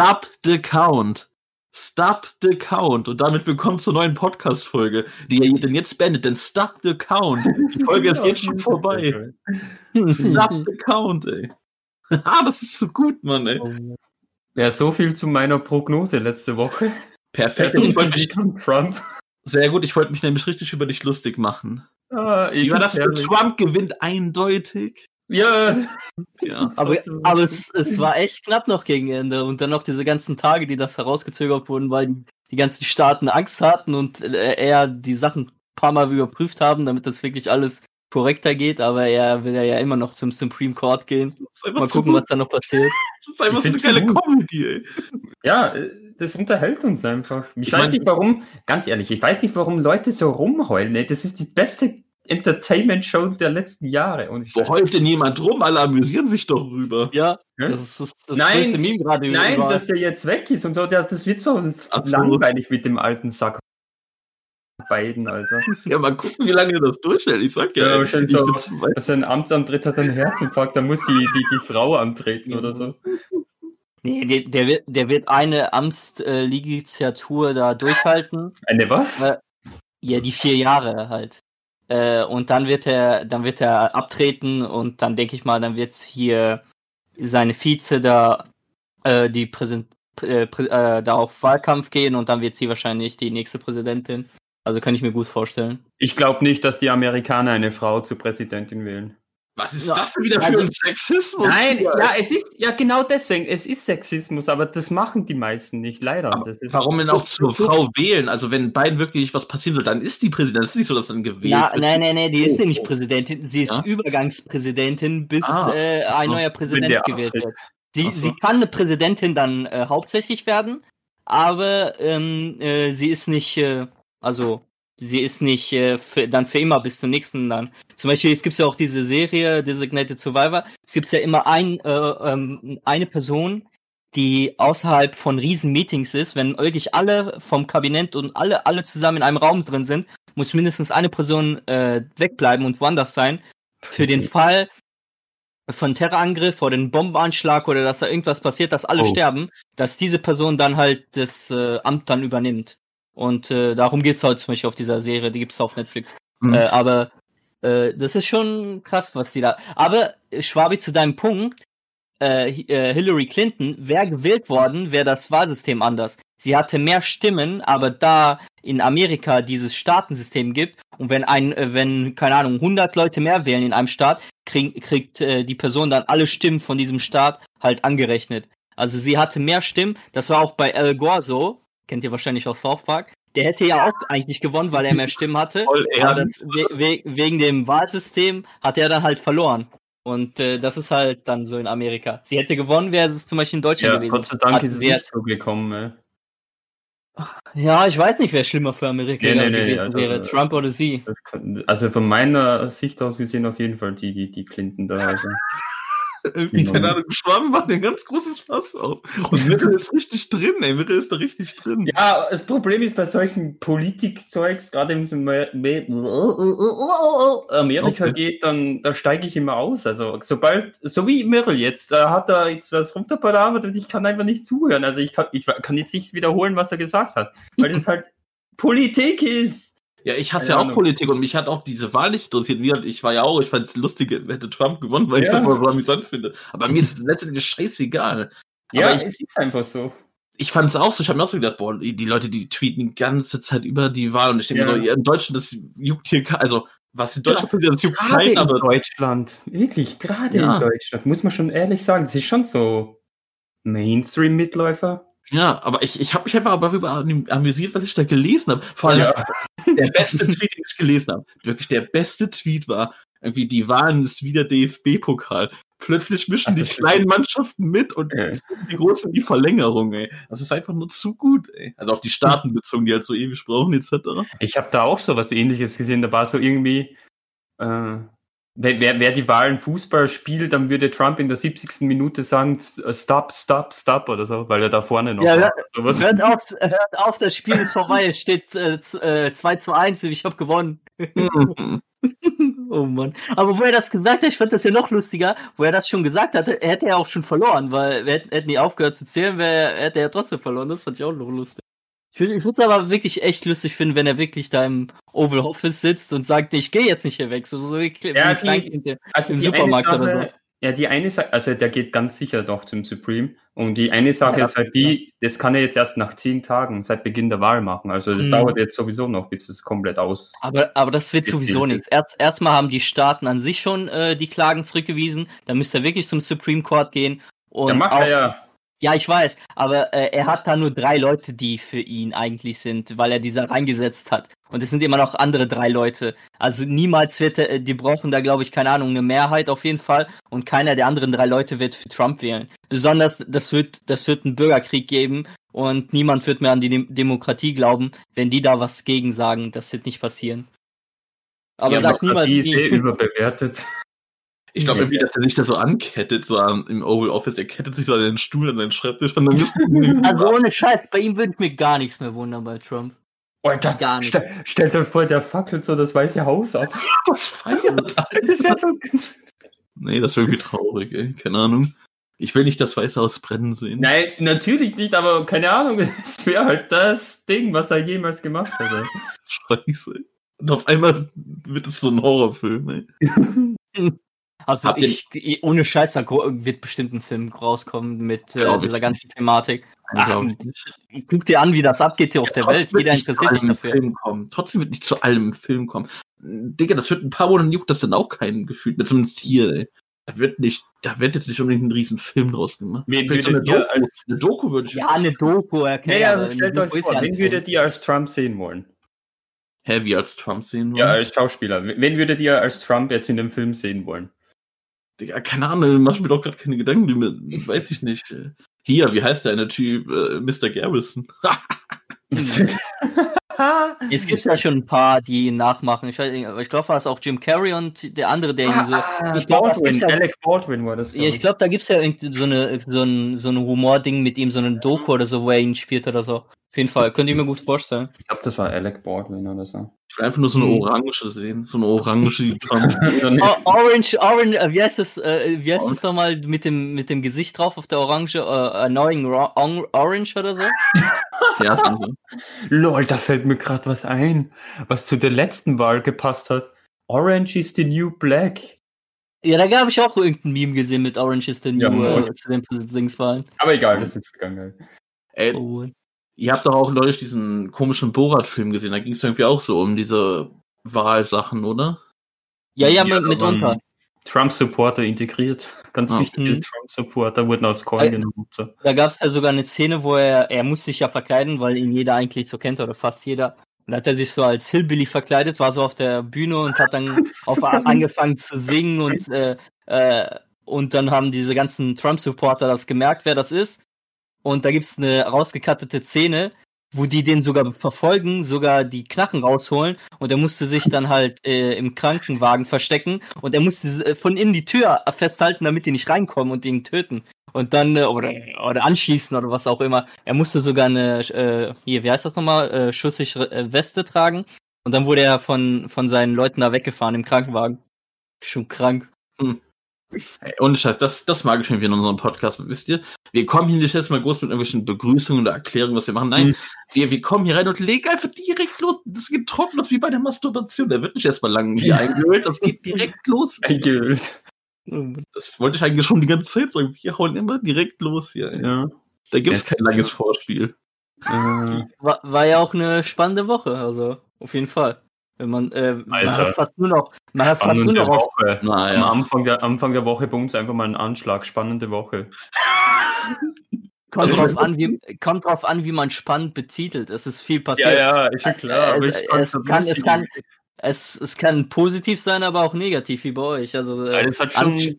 Stop the Count. Stop the Count. Und damit willkommen zur neuen Podcast-Folge, die ihr denn jetzt beendet, denn Stop the Count. Die Folge ist jetzt schon vorbei. Stop the Count, ey. Ah, das ist so gut, Mann, ey. Ja, so viel zu meiner Prognose letzte Woche. Perfekt. Und ich wollte mich, Trump. sehr gut, ich wollte mich nämlich richtig über dich lustig machen. Ah, Wie war das? Trump gewinnt eindeutig. Ja, Ja. Aber, aber es, es war echt knapp noch gegen Ende. Und dann noch diese ganzen Tage, die das herausgezögert wurden, weil die, ganzen Staaten Angst hatten und äh, er die Sachen ein paar Mal überprüft haben, damit das wirklich alles korrekter geht. Aber er will ja immer noch zum Supreme Court gehen. Mal gucken, was da noch passiert. Das ist einfach Ich so eine geile. Comedy, ey. ja, äh, das unterhält uns einfach. Ich, Ich weiß mein- nicht warum, ganz ehrlich, ich weiß nicht, warum Leute so rumheulen. Ey. Das ist die beste Entertainment-Show der letzten Jahre. Und ich Wo heult denn jemand rum? Alle amüsieren sich doch rüber. Ja, das ist das, das Nein, Meme gerade Nein, überall. dass der jetzt weg ist und so, der, das wird so Absolut. langweilig mit dem alten Sack. Beiden, Alter. Ja, mal gucken, wie lange das durchhält. Ich sag ja, Ja, ich so. Dass er ein Amtsantritt hat, einen Herzinfarkt, da muss die, die, die Frau antreten oder so. Nee, der, der, wird, der wird eine Amtslegislatur da durchhalten. Eine was? Äh, Ja, die vier Jahre halt. Äh, und dann wird er, dann wird er abtreten und dann denke ich mal, dann wird's hier seine Vize da, äh, die Präsent, äh, äh, da auf Wahlkampf gehen und dann wird sie wahrscheinlich die nächste Präsidentin. Also kann ich mir gut vorstellen. Ich glaube nicht, dass die Amerikaner eine Frau zur Präsidentin wählen. Was ist Ja. das denn wieder für ein Sexismus? Nein, hier, ja, es ist, ja genau deswegen, es ist Sexismus, aber das machen die meisten nicht, leider. Das Warum denn auch zur Frau wählen? Also wenn beiden wirklich was passieren soll, dann ist die Präsidentin. Es ist nicht so, dass dann gewählt Ja, wird. nein, nein, nein, die ist ja nicht oh. Präsidentin, sie ist Ja? Übergangspräsidentin, bis Ah. äh, ein neuer Präsident gewählt wird. Sie, so. sie kann eine Präsidentin dann äh, hauptsächlich werden, aber ähm, äh, sie ist nicht, äh, also sie ist nicht äh, für, dann für immer bis zum nächsten dann. Zum Beispiel, es gibt ja auch diese Serie Designated Survivor. Es gibt ja immer ein, äh, ähm, eine Person, die außerhalb von riesen Meetings ist, wenn wirklich alle vom Kabinett und alle, alle zusammen in einem Raum drin sind, muss mindestens eine Person äh, wegbleiben und woanders sein. Für den Fall von Terrorangriff oder einen Bombenanschlag oder dass da irgendwas passiert, dass alle Oh. sterben, dass diese Person dann halt das äh, Amt dann übernimmt. Und äh, darum geht's halt zum Beispiel auf dieser Serie, die gibt's auf Netflix. Hm. Äh, aber äh, das ist schon krass, was die da. Aber äh, Schwabi, zu deinem Punkt, äh, äh, Hillary Clinton wäre gewählt worden, wäre das Wahlsystem anders. Sie hatte mehr Stimmen, aber da in Amerika dieses Staatensystem gibt und wenn ein, äh, wenn keine Ahnung 100 Leute mehr wählen in einem Staat, krieg, kriegt äh, die Person dann alle Stimmen von diesem Staat halt angerechnet. Also sie hatte mehr Stimmen. Das war auch bei Al Gore so. Kennt ihr wahrscheinlich aus South Park. Der hätte ja auch eigentlich gewonnen, weil er mehr Stimmen hatte. Voll Aber das, we we wegen dem Wahlsystem hat er dann halt verloren. Und äh, das ist halt dann so in Amerika. Sie hätte gewonnen, wäre es zum Beispiel in Deutschland ja, gewesen. Gott sei Dank Hat ist es sie- nicht so gekommen. Ey. Ja, ich weiß nicht, wer schlimmer für Amerika Nee, nee, nee, gewesen also, wäre, äh, Trump oder sie. Kann, also von meiner Sicht aus gesehen auf jeden Fall die, die, die Clinton da. Also. Irgendwie, keine Ahnung, Schwaben macht ein ganz großes Fass auf. Und Mittel ist richtig drin, ey. Mittel ist da richtig drin. Ja, das Problem ist bei solchen Politikzeugs, gerade wenn es um Me- Me- Amerika Okay. geht, dann da steige ich immer aus. Also sobald, so wie Mirrell jetzt, da hat er jetzt was runterpalavert und ich kann einfach nicht zuhören. Also ich kann, ich kann jetzt nicht wiederholen, was er gesagt hat, weil das halt Politik ist. Ja, ich hasse ja auch. Politik und mich hat auch diese Wahl nicht interessiert. Ich war ja auch, ich fand es lustig, hätte Trump gewonnen, weil ich es Ja. einfach so amüsant finde. Aber mir ist es letztendlich scheißegal. Ja, Aber ich- es ist einfach so. Ich fand es auch so, ich habe mir auch so gedacht, boah, die, Leute, die tweeten die ganze Zeit über die Wahl und ich denke Ja. mir so, ja, in Deutschland, das juckt hier, also, was in Deutschland passiert, das juckt keinen, in aber Deutschland, wirklich, gerade Ja. in Deutschland, muss man schon ehrlich sagen, es ist schon so Mainstream-Mitläufer. Ja, aber ich, ich habe mich einfach darüber am- amüsiert, was ich da gelesen habe. Vor allem der beste Tweet, den ich gelesen habe. Wirklich der beste Tweet war, irgendwie, die Wahlen ist wieder DFB-Pokal. Plötzlich mischen die kleinen Mannschaften mit und Ja. die großen die Verlängerung, ey. Das ist einfach nur zu gut, ey. Also auf die Staaten bezogen, die halt so ewig brauchen, etc. Ich habe da auch so was ähnliches gesehen. Da war so irgendwie, äh, wer, wer, wer die Wahlen Fußball spielt, dann würde Trump in der 70. Minute sagen, stop, stop, stop oder so, weil er da vorne noch Ja, war. Sowas. Hört auf, hört auf, das Spiel ist vorbei. Es steht äh, z- äh, 2 zu 1 und ich habe gewonnen. Oh Mann. Aber wo er das gesagt hat, ich fand das ja noch lustiger, wo er das schon gesagt hatte, er hätte ja auch schon verloren, weil wir hätten nie aufgehört zu zählen, wär, hätte er ja trotzdem verloren. Das fand ich auch noch lustig. Ich würde es aber wirklich echt lustig finden, wenn er wirklich da im Oval Office sitzt und sagt, ich gehe jetzt nicht hier weg. So, so wie, Ja, die- im Also die Supermarkt eine oder Sache, Ja, die eine Sache, also der geht ganz sicher doch zum Supreme. Und die eine Sache Ja, ist halt die, das kann er jetzt erst nach zehn Tagen seit Beginn der Wahl machen. Also das Mhm. dauert jetzt sowieso noch, bis es komplett aus. Aber, aber das wird sowieso nichts. Erst, erstmal haben die Staaten an sich schon äh, die Klagen zurückgewiesen. Dann müsste er wirklich zum Supreme Court gehen. Und Der macht auch, er ja. Ja, ich weiß, aber äh, er hat da nur drei Leute, die für ihn eigentlich sind, weil er diese reingesetzt hat. Und es sind immer noch andere drei Leute. Also niemals wird er, die brauchen da, glaube ich, keine Ahnung, eine Mehrheit auf jeden Fall. Und keiner der anderen drei Leute wird für Trump wählen. Besonders, das wird, das wird einen Bürgerkrieg geben und niemand wird mehr an die Dem Demokratie glauben, wenn die da was gegen sagen. Das wird nicht passieren. Aber Ja, sagt niemand, Demokratie ist eh die, überbewertet. Ich glaube irgendwie, dass er sich da so ankettet, so am- im Oval Office. Er kettet sich so an den Stuhl, an seinen Schreibtisch und dann also ohne Scheiß, bei ihm würde ich mir gar nichts mehr wundern bei Trump. Alter, Gar nicht. Stell, stell dir vor, der fackelt so das Weiße Haus ab. was feiert. Das wäre so. Nee, das wäre irgendwie traurig, ey. Keine Ahnung. Ich will nicht das Weiße Haus brennen sehen. Nein, natürlich nicht, aber keine Ahnung, es wäre halt das Ding, was er jemals gemacht hätte. Scheiße. Und auf einmal wird es so ein Horrorfilm, ey. Also ihr- ich, ohne Scheiß, da wird bestimmt ein Film rauskommen mit äh, Glaub ich dieser ganzen Thematik. Ich nicht. Guck dir an, wie das abgeht hier auf der Welt. Trotzdem wird Jeder nicht zu interessiert sich allem dafür. Film kommen. Trotzdem wird nicht zu allem im Film kommen. Digga, das wird ein paar Monate juckt das dann auch keinen gefühlt. Zumindest hier, ey. Da wird nicht, da wird jetzt nicht unbedingt ein riesen Film draus gemacht. Wen Vielleicht so eine würdet ihr Doku, als- eine Doku würde ich. Ja, eine Doku erklären. Naja, aber also stellt euch vor, ja wen würdet ihr als Trump sehen wollen? Hä, wie als Trump sehen Ja, wollen? als Schauspieler. Wen würdet ihr als Trump jetzt in dem Film sehen wollen? Digga, keine Ahnung, mach mir doch gerade keine Gedanken drüber. Weiß ich nicht. Hier, wie heißt der eine Typ? Äh, Mr. Garrison. Es gibt ja schon ein paar, die ihn nachmachen. Ich, ich glaube, war es auch Jim Carrey und der andere, der ihn so. ich glaube, das Baldwin, ja, Alec Baldwin war das. ja, ich glaube, da gibt's ja irgendwie so eine so ein, so ein Humording mit ihm, so eine Doku oder so, wo er ihn spielt oder so. Auf jeden Fall, könnt ihr mir gut vorstellen. Ich glaube, das war Alec Baldwin oder so. Ich will einfach nur so eine Hm. Orange sehen. So eine Orange, die Trump. Orange, Orange, äh, wie heißt das, äh, wie heißt das nochmal mit dem, mit dem Gesicht drauf auf der Orange, äh, Annoying Orange oder so? ja, und so. Lol, da fällt mir gerade was ein, was zu der letzten Wahl gepasst hat. Orange is the new black. Ja, da gab ich auch irgendein Meme gesehen mit Orange is the New Ja, äh, zu den Präsidentschaftswahlen. Aber egal, das ist jetzt vergangen. Ey, Oh. Ihr habt doch auch neulich diesen komischen Borat-Film gesehen. Da ging es irgendwie auch so um diese Wahlsachen, oder? Ja, ja, Ja, mit, mitunter. Trump-Supporter integriert. Ganz Ah, wichtige mhm. Trump-Supporter wurden aufs Korn Äh, genommen. So. Da gab es ja sogar eine Szene, wo er, er muss sich ja verkleiden, weil ihn jeder eigentlich so kennt oder fast jeder. Und hat er sich so als Hillbilly verkleidet, war so auf der Bühne und hat dann auf, angefangen zu singen und, äh, äh, und dann haben diese ganzen Trump-Supporter das gemerkt, wer das ist. Und da gibt's eine rausgekattete Szene, wo die den sogar verfolgen, sogar die Knacken rausholen und er musste sich dann halt äh, im Krankenwagen verstecken und er musste äh, von innen die Tür festhalten, damit die nicht reinkommen und ihn töten. Und dann, äh, oder, oder anschießen oder was auch immer. Er musste sogar eine, äh, hier, wie heißt das nochmal, äh, schusssichere äh, Weste tragen. Und dann wurde er von, von seinen Leuten da weggefahren im Krankenwagen. Schon krank. Ey, ohne Scheiß, das, das mag ich schon wieder in unserem Podcast. Wisst ihr, wir kommen hier nicht erstmal groß mit irgendwelchen Begrüßungen oder Erklärungen, was wir machen. Nein, Mhm. wir, wir kommen hier rein und legen einfach direkt los. Das geht trocken wie bei der Masturbation. Da wird nicht erstmal lang hier eingehüllt, das geht direkt los. Eingeölt. Das wollte ich eigentlich schon die ganze Zeit sagen. Wir hauen immer direkt los hier. Ja. Da gibt's kein langes Vorspiel. Äh, War, war ja auch eine spannende Woche, also auf jeden Fall. Wenn man, äh, man hat fast nur noch, man hat fast nur noch auf, Woche. Am Naja. Anfang der, Anfang der Woche bei uns einfach mal ein Anschlag. Spannende Woche. kommt Also- drauf an, wie, kommt drauf an, wie man spannend betitelt. Es ist viel passiert. ja, ist schon klar. aber Äh, ich es, kann, es kann, es, es kann positiv sein, aber auch negativ, wie bei euch. Also, äh, Ja, das hat schon. Ansch-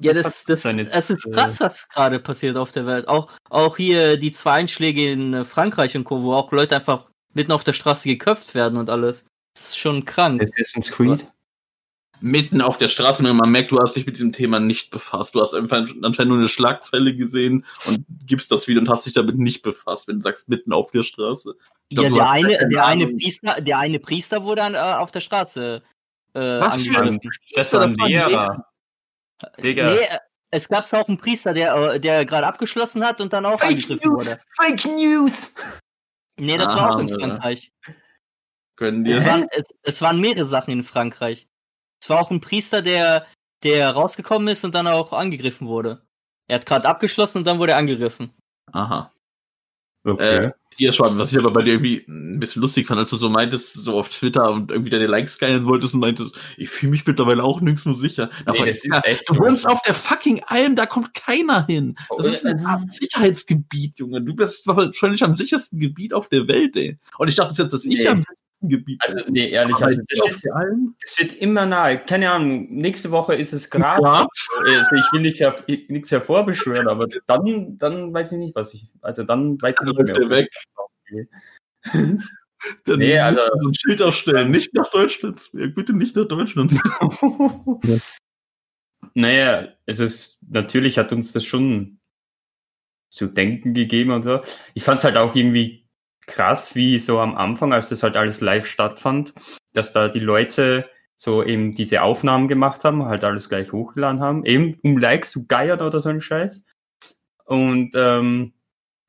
ja, das das, das, es ist äh, krass, was gerade passiert auf der Welt. Auch, auch hier die zwei Einschläge in äh, Frankreich und Co., wo auch Leute einfach mitten auf der Straße geköpft werden und alles. Das ist schon krank. Assassin's Creed. Mitten auf der Straße, wenn man merkt, du hast dich mit diesem Thema nicht befasst. Du hast einfach anscheinend nur eine Schlagzeile gesehen und gibst das wieder und hast dich damit nicht befasst, wenn du sagst, mitten auf der Straße. Ja, glaub, du der eine, der eine. Priester, der eine Priester wurde an, äh, auf der Straße äh, Was für ein. Das war ein war Lehrer. Digga. Nee, äh, es gab auch einen Priester, der, äh, der gerade abgeschlossen hat und dann auch angegriffen wurde. Fake News! Nee, das war Aha, auch in. Frankreich. Können Es die. waren, es, es waren mehrere Sachen in Frankreich. Es war auch ein Priester, der, der rausgekommen ist und dann auch angegriffen wurde. Er hat gerade abgeschlossen und dann wurde er angegriffen. Aha. Okay. Äh, Tierschwamm, was ich aber bei dir irgendwie ein bisschen lustig fand, als du so meintest, so auf Twitter und irgendwie deine Likes geilen wolltest und meintest, ich fühle mich mittlerweile auch nirgends mehr sicher. Nee, ich, ist ja, echt du so. wohnst auf der fucking Alm, da kommt keiner hin. Das ist ein. Sicherheitsgebiet, Junge. Du bist wahrscheinlich am sichersten Gebiet auf der Welt, ey. Und ich dachte jetzt, dass ich Nee. am Gebiet Also, nee, ehrlich, also, das, Alm? das wird immer nahe. Keine Ahnung, nächste Woche ist es gerade. Ja. Also ich will nicht her nichts hervorbeschwören, aber dann, dann weiß ich nicht, was ich. Also dann weiß ich nicht mehr. weg. ich- Dann Nee, also- so ein Schild aufstellen, nicht nach Deutschland. Ja, bitte nicht nach Deutschland. Naja, es ist, natürlich hat uns das schon zu denken gegeben und so. Ich fand es halt auch irgendwie krass, wie so am Anfang, als das halt alles live stattfand, dass da die Leute so eben diese Aufnahmen gemacht haben, halt alles gleich hochgeladen haben, eben um Likes zu geiern oder so ein Scheiß. Und ähm,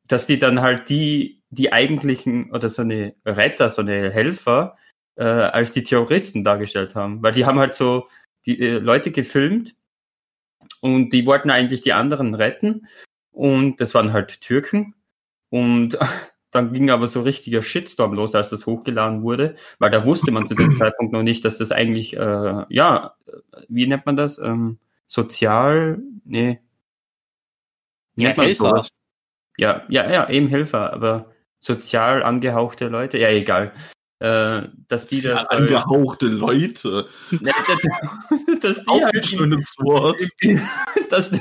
dass die dann halt die, die eigentlichen oder so eine Retter, so eine Helfer, äh, als die Terroristen dargestellt haben. Weil die haben halt so die äh, Leute gefilmt und die wollten eigentlich die anderen retten. Und das waren halt Türken. Und dann ging aber so richtiger Shitstorm los, als das hochgeladen wurde, weil da wusste man zu dem Zeitpunkt noch nicht, dass das eigentlich, äh, ja, wie nennt man das? Ähm, sozial, nee. Ja, Helfer. sowas? Ja, ja, ja, eben Helfer, aber sozial angehauchte Leute, ja, egal. Äh, dass die das. halt- Angehauchte Leute. Ne, dass, dass die Auch ein halt im, schönes Wort. dass,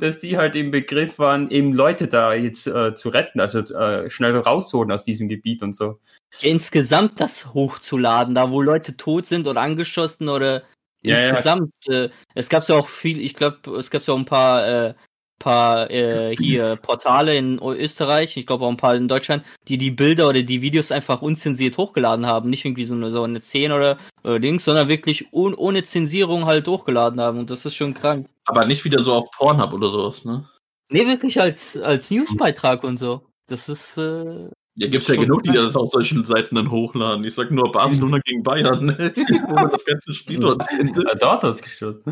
dass die halt im Begriff waren, eben Leute da jetzt äh, zu retten, also äh, schnell rausholen aus diesem Gebiet und so. Insgesamt das hochzuladen, da wo Leute tot sind oder angeschossen oder Ja, ja. insgesamt. Äh, es gab ja auch viel, ich glaube, es gab ja auch ein paar, äh, paar äh, hier Portale in Österreich, ich glaube auch ein paar in Deutschland, die die Bilder oder die Videos einfach unzensiert hochgeladen haben, nicht irgendwie so eine, so eine 10 oder, oder Dings, sondern wirklich un, ohne Zensierung halt hochgeladen haben und das ist schon krank. Aber nicht wieder so auf Pornhub oder sowas, ne? Nee, wirklich als, als Newsbeitrag und so. Das ist, äh, Ja, gibt's ja genug, die das auf solchen Seiten dann hochladen. Ich sag nur Barcelona gegen Bayern, ne? wo man das ganze Spiel dort. Ja, da hat das gestört.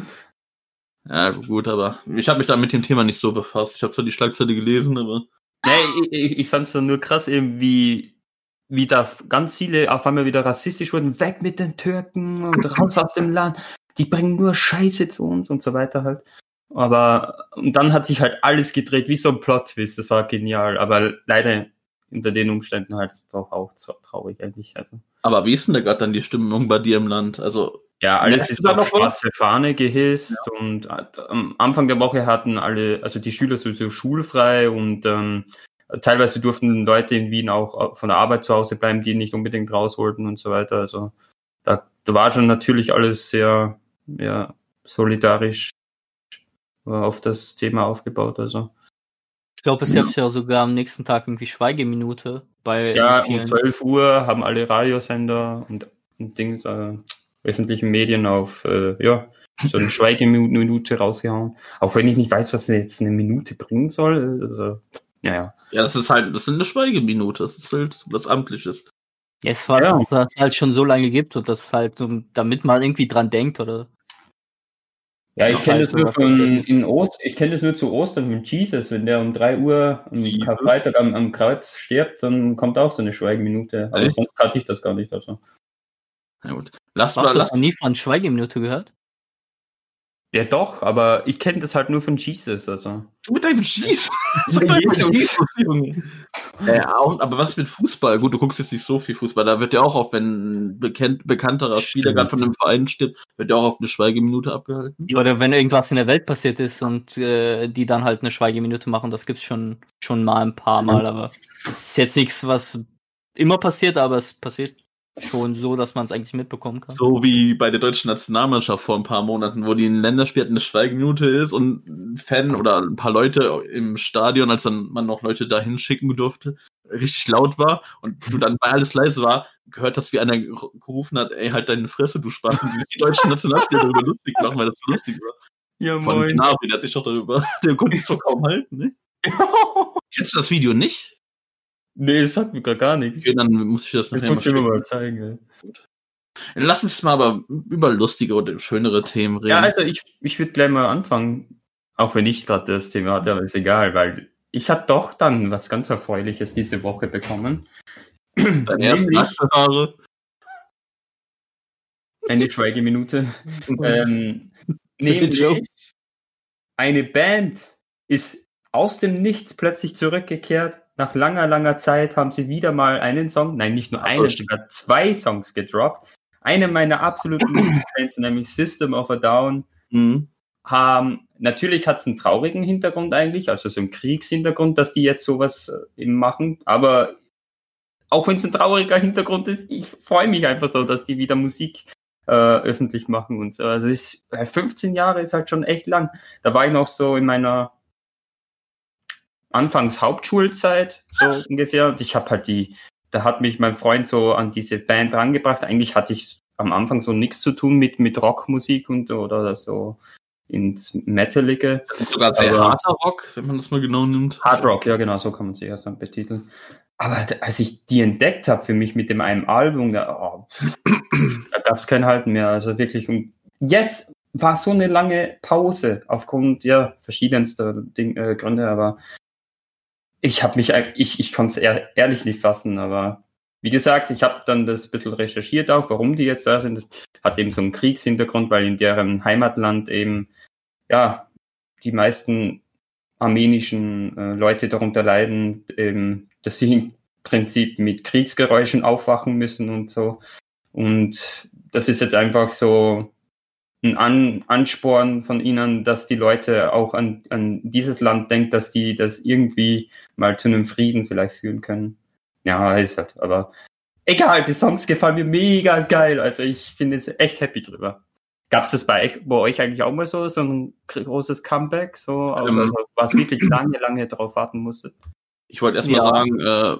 Ja, gut, aber ich habe mich da mit dem Thema nicht so befasst. Ich habe zwar die Schlagzeile gelesen, aber Nee, ich, ich, fand es dann nur krass, eben wie, wie da ganz viele auf einmal wieder rassistisch wurden. Weg mit den Türken und raus aus dem Land. Die bringen nur Scheiße zu uns und so weiter halt. Aber und dann hat sich halt alles gedreht, wie so ein Plot-Twist. Das war genial. Aber leider unter den Umständen halt doch auch traurig eigentlich. Also. aber wie ist denn da gerade dann die Stimmung bei dir im Land? Also Ja, alles ist auf noch was? schwarze Fahne gehisst und äh, am Anfang der Woche hatten alle, also die Schüler sowieso schulfrei und ähm, teilweise durften Leute in Wien auch äh, von der Arbeit zu Hause bleiben, die nicht unbedingt raus wollten und so weiter. Also da, da war schon natürlich alles sehr ja, solidarisch äh, auf das Thema aufgebaut. Also ich glaube, es Ja. gab ja sogar am nächsten Tag irgendwie Schweigeminute bei ja, um vielen. 12 Uhr haben alle Radiosender und, und Dings, äh, öffentlichen Medien auf äh, ja, so eine Schweigeminute rausgehauen. Auch wenn ich nicht weiß, was jetzt eine Minute bringen soll. Also, ja, ja. ja, das ist halt, das ist eine Schweigeminute. Das ist halt was Amtliches. Ja, es was Ja. es halt schon so lange gibt und das halt, so, damit man irgendwie dran denkt oder. Ja, ich kenne halt das nur sowas von verstehen. in Ost, ich kenne das nur zu Ostern mit Jesus, wenn der um 3 Uhr am Jesus? Karfreitag am, am Kreuz stirbt, dann kommt auch so eine Schweigeminute. Aber Echt? sonst kannte ich das gar nicht. Also. Ja, gut. Lass Hast du das noch nie von Schweigeminute gehört? Ja doch, aber ich kenne das halt nur von Jesus. Also. du mit deinem Jesus. Junge. Äh, auch, aber was ist mit Fußball? Gut, du guckst jetzt nicht so viel Fußball. Da wird ja auch auf, wenn ein bekannt, bekannterer Spieler gerade von einem Verein stirbt, wird ja auch auf eine Schweigeminute abgehalten. Ja, Oder wenn irgendwas in der Welt passiert ist und äh, die dann halt eine Schweigeminute machen, das gibt's schon, schon mal ein paar Mal, aber es ist jetzt nichts, was immer passiert, aber es passiert. Schon so, dass man es eigentlich mitbekommen kann. So wie bei der deutschen Nationalmannschaft vor ein paar Monaten, wo die in Länderspiel hatten, eine Schweigeminute ist und ein Fan oder ein paar Leute im Stadion, als dann man noch Leute da hinschicken durfte, richtig laut war und du dann, weil alles leise war, gehört hast, wie einer gerufen hat, ey, halt deine Fresse, du Spaß, und die deutschen Nationalspieler darüber lustig machen, weil das so lustig war. Ja, Von moin. Gnabry, der hat sich doch darüber, der konnte sich doch kaum halten, ne? Kennst du das Video nicht? Nee, das sagt mir gar, gar nichts. Okay, dann muss ich das nachher mal ich schicken. mal zeigen. ey. Lass uns mal aber über lustige oder schönere Themen reden. Ja, also ich, ich würde gleich mal anfangen, auch wenn ich gerade das Thema hatte, aber ist egal, weil ich habe doch dann was ganz Erfreuliches diese Woche bekommen. Deine ersten Nämlich Achterhaare. eine Schweigeminute. ähm, nämlich eine Band ist aus dem Nichts plötzlich zurückgekehrt. Nach langer, langer Zeit haben sie wieder mal einen Song, nein, nicht nur Ach einen, sogar zwei Songs gedroppt. Eine meiner absoluten Lieblingsbands, nämlich System of a Down, Mhm. haben, natürlich hat es einen traurigen Hintergrund eigentlich, also so einen Kriegshintergrund, dass die jetzt sowas äh, eben machen, aber auch wenn es ein trauriger Hintergrund ist, ich freue mich einfach so, dass die wieder Musik äh, öffentlich machen und so. Also es ist, äh, 15 Jahre ist halt schon echt lang. Da war ich noch so in meiner Anfangs Hauptschulzeit, so ungefähr, und ich habe halt die, da hat mich mein Freund so an diese Band rangebracht. Eigentlich hatte ich am Anfang so nichts zu tun mit, mit Rockmusik und oder so ins Metalige. Das ist sogar sehr Aber- harter Rock, wenn man das mal genau nimmt. Hard Rock, ja genau, so kann man sie erst dann betiteln. Aber als ich die entdeckt habe für mich mit dem einem Album, da, oh, da gab es kein Halten mehr. Also wirklich. Und jetzt war so eine lange Pause aufgrund ja verschiedenster Ding, äh, Gründe, aber ich habe mich, ich, ich konnte es ehr, ehrlich nicht fassen, aber wie gesagt, ich habe dann das ein bisschen recherchiert auch, warum die jetzt da sind. Hat eben so einen Kriegshintergrund, weil in deren Heimatland eben, ja, die meisten armenischen äh, Leute darunter leiden, ähm, dass sie im Prinzip mit Kriegsgeräuschen aufwachen müssen und so. Und das ist jetzt einfach so ein An Ansporn von ihnen, dass die Leute auch an, an dieses Land denken, dass die das irgendwie mal zu einem Frieden vielleicht führen können. Ja, ist halt, aber egal, die Songs gefallen mir mega geil. Also ich bin jetzt echt happy drüber. Gab es das bei, euch- bei euch eigentlich auch mal so, so ein großes Comeback? So, also, Ähm. also, was wirklich lange, lange darauf warten musste? Ich wollte erstmal Ja. sagen, äh,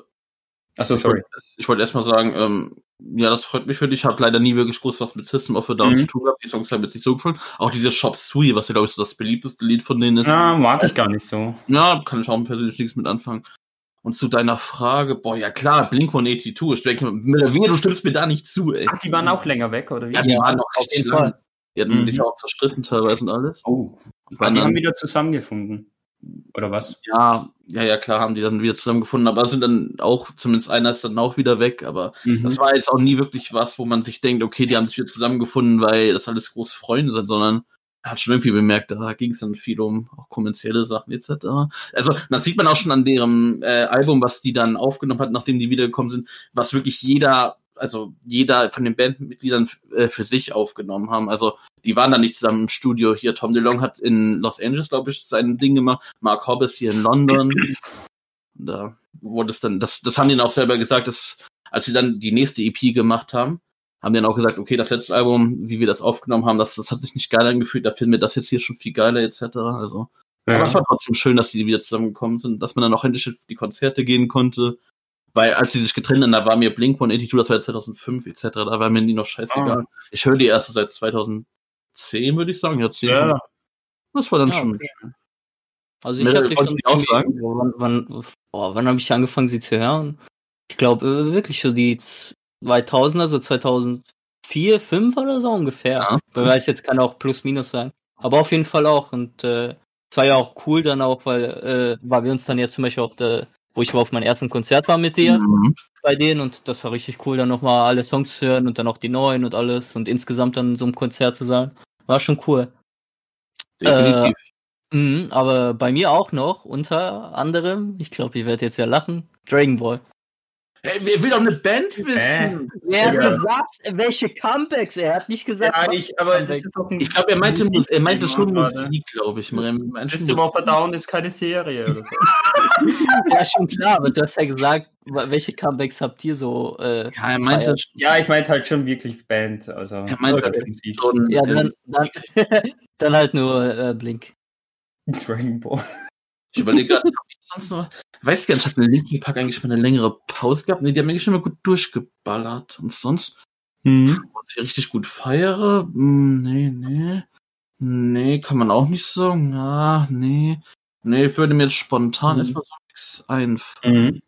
Achso, ich sorry. wollte ich wollte erstmal sagen, ähm, ja, das freut mich für dich. Ich habe leider nie wirklich groß was mit System of a Down Mhm. zu tun gehabt. Die Songs haben mir jetzt nicht so gefallen. Auch dieses Shop Sui, was ja, glaube ich, so das beliebteste Lied von denen ist. Ja, mag ich gar nicht so. Ja, kann ich auch persönlich nichts mit anfangen. Und zu deiner Frage, boah, ja klar, Blink 182. Ich denke, wehe, du stimmst mir da nicht zu, ey. Ach, die waren auch länger weg, oder wie? Ja, die Ja, waren noch auf jeden. Fall. Die hatten Mhm. sich auch zerstritten teilweise und alles. Oh. Und die haben wieder zusammengefunden. Oder was? ja, ja, ja, klar, haben die dann wieder zusammengefunden, aber sind dann auch, zumindest einer ist dann auch wieder weg, aber Mhm. das war jetzt auch nie wirklich was, wo man sich denkt, okay, die haben sich wieder zusammengefunden, weil das alles große Freunde sind, sondern er hat schon irgendwie bemerkt, da ging es dann viel um auch kommerzielle Sachen etc. Also das sieht man auch schon an deren äh, Album, was die dann aufgenommen hat, nachdem die wiedergekommen sind, was wirklich jeder, also jeder von den Bandmitgliedern äh, für sich aufgenommen haben. Also die waren dann nicht zusammen im Studio. Hier Tom DeLong hat in Los Angeles, glaube ich, sein Ding gemacht. Mark Hobbes hier in London. Da wurde es dann, das, das haben die dann auch selber gesagt, dass als sie dann die nächste EP gemacht haben, haben die dann auch gesagt, okay, das letzte Album, wie wir das aufgenommen haben, das, das hat sich nicht geil angefühlt, da finden wir das jetzt hier schon viel geiler, etc. Also, Ja. aber es war trotzdem schön, dass die wieder zusammengekommen sind, dass man dann auch endlich auf die Konzerte gehen konnte. Weil als sie sich getrennt haben, da war mir Blink 182, das war ja 2005 etc., da war mir die noch scheißegal. Ah. Ich höre die erste seit 2010, würde ich sagen, ja, 10. Ja. Das war dann Ja, schon okay. schön. Also ich hatte wolltest schon auch irgendwie- wann, wann, oh, wann habe ich angefangen, sie zu hören? Ich glaube äh, wirklich so die 2000er, so 2004, 5 oder so ungefähr. Ja. Wer weiß, jetzt kann auch plus minus sein. Aber auf jeden Fall auch. Und äh, es war ja auch cool dann auch, weil, äh, weil wir uns dann ja zum Beispiel auf der, wo ich auf meinem ersten Konzert war mit dir, Mhm. bei denen und das war richtig cool, dann nochmal alle Songs zu hören und dann auch die neuen und alles und insgesamt dann in so einem Konzert zu sein. War schon cool. Definitiv. Mhm, aber bei mir auch noch, unter anderem, ich glaube, ihr werdet jetzt ja lachen, Dragon Ball. Hey, wer will doch eine Band wissen? Äh. Er hat Ja. gesagt, welche Comebacks. Er hat nicht gesagt, Ja, was ich, aber das ist doch ein Ich glaube, er meinte, Musik- er meinte schon. Musik, glaube ich. System of a Down ist keine Serie oder so. Ja, schon klar, aber du hast ja gesagt, welche Comebacks habt ihr so. Äh, Ja, er meinte feiert. ja, ich meinte halt schon wirklich Band. Also, Er meinte Okay. halt schon. ja, dann, dann, dann halt nur äh, Blink. Dragon Ball. Ich überlege gerade, ob ich sonst noch. Weiß gar nicht, hat Linkin Park eigentlich mal eine längere Pause gehabt? Nee, die haben eigentlich schon mal gut durchgeballert. Und sonst, was ich richtig gut feiere? Hm, nee, nee. Nee, kann man auch nicht sagen. Ja, nee. Nee, würde mir jetzt spontan Mhm. erstmal so nichts einfallen. Mhm.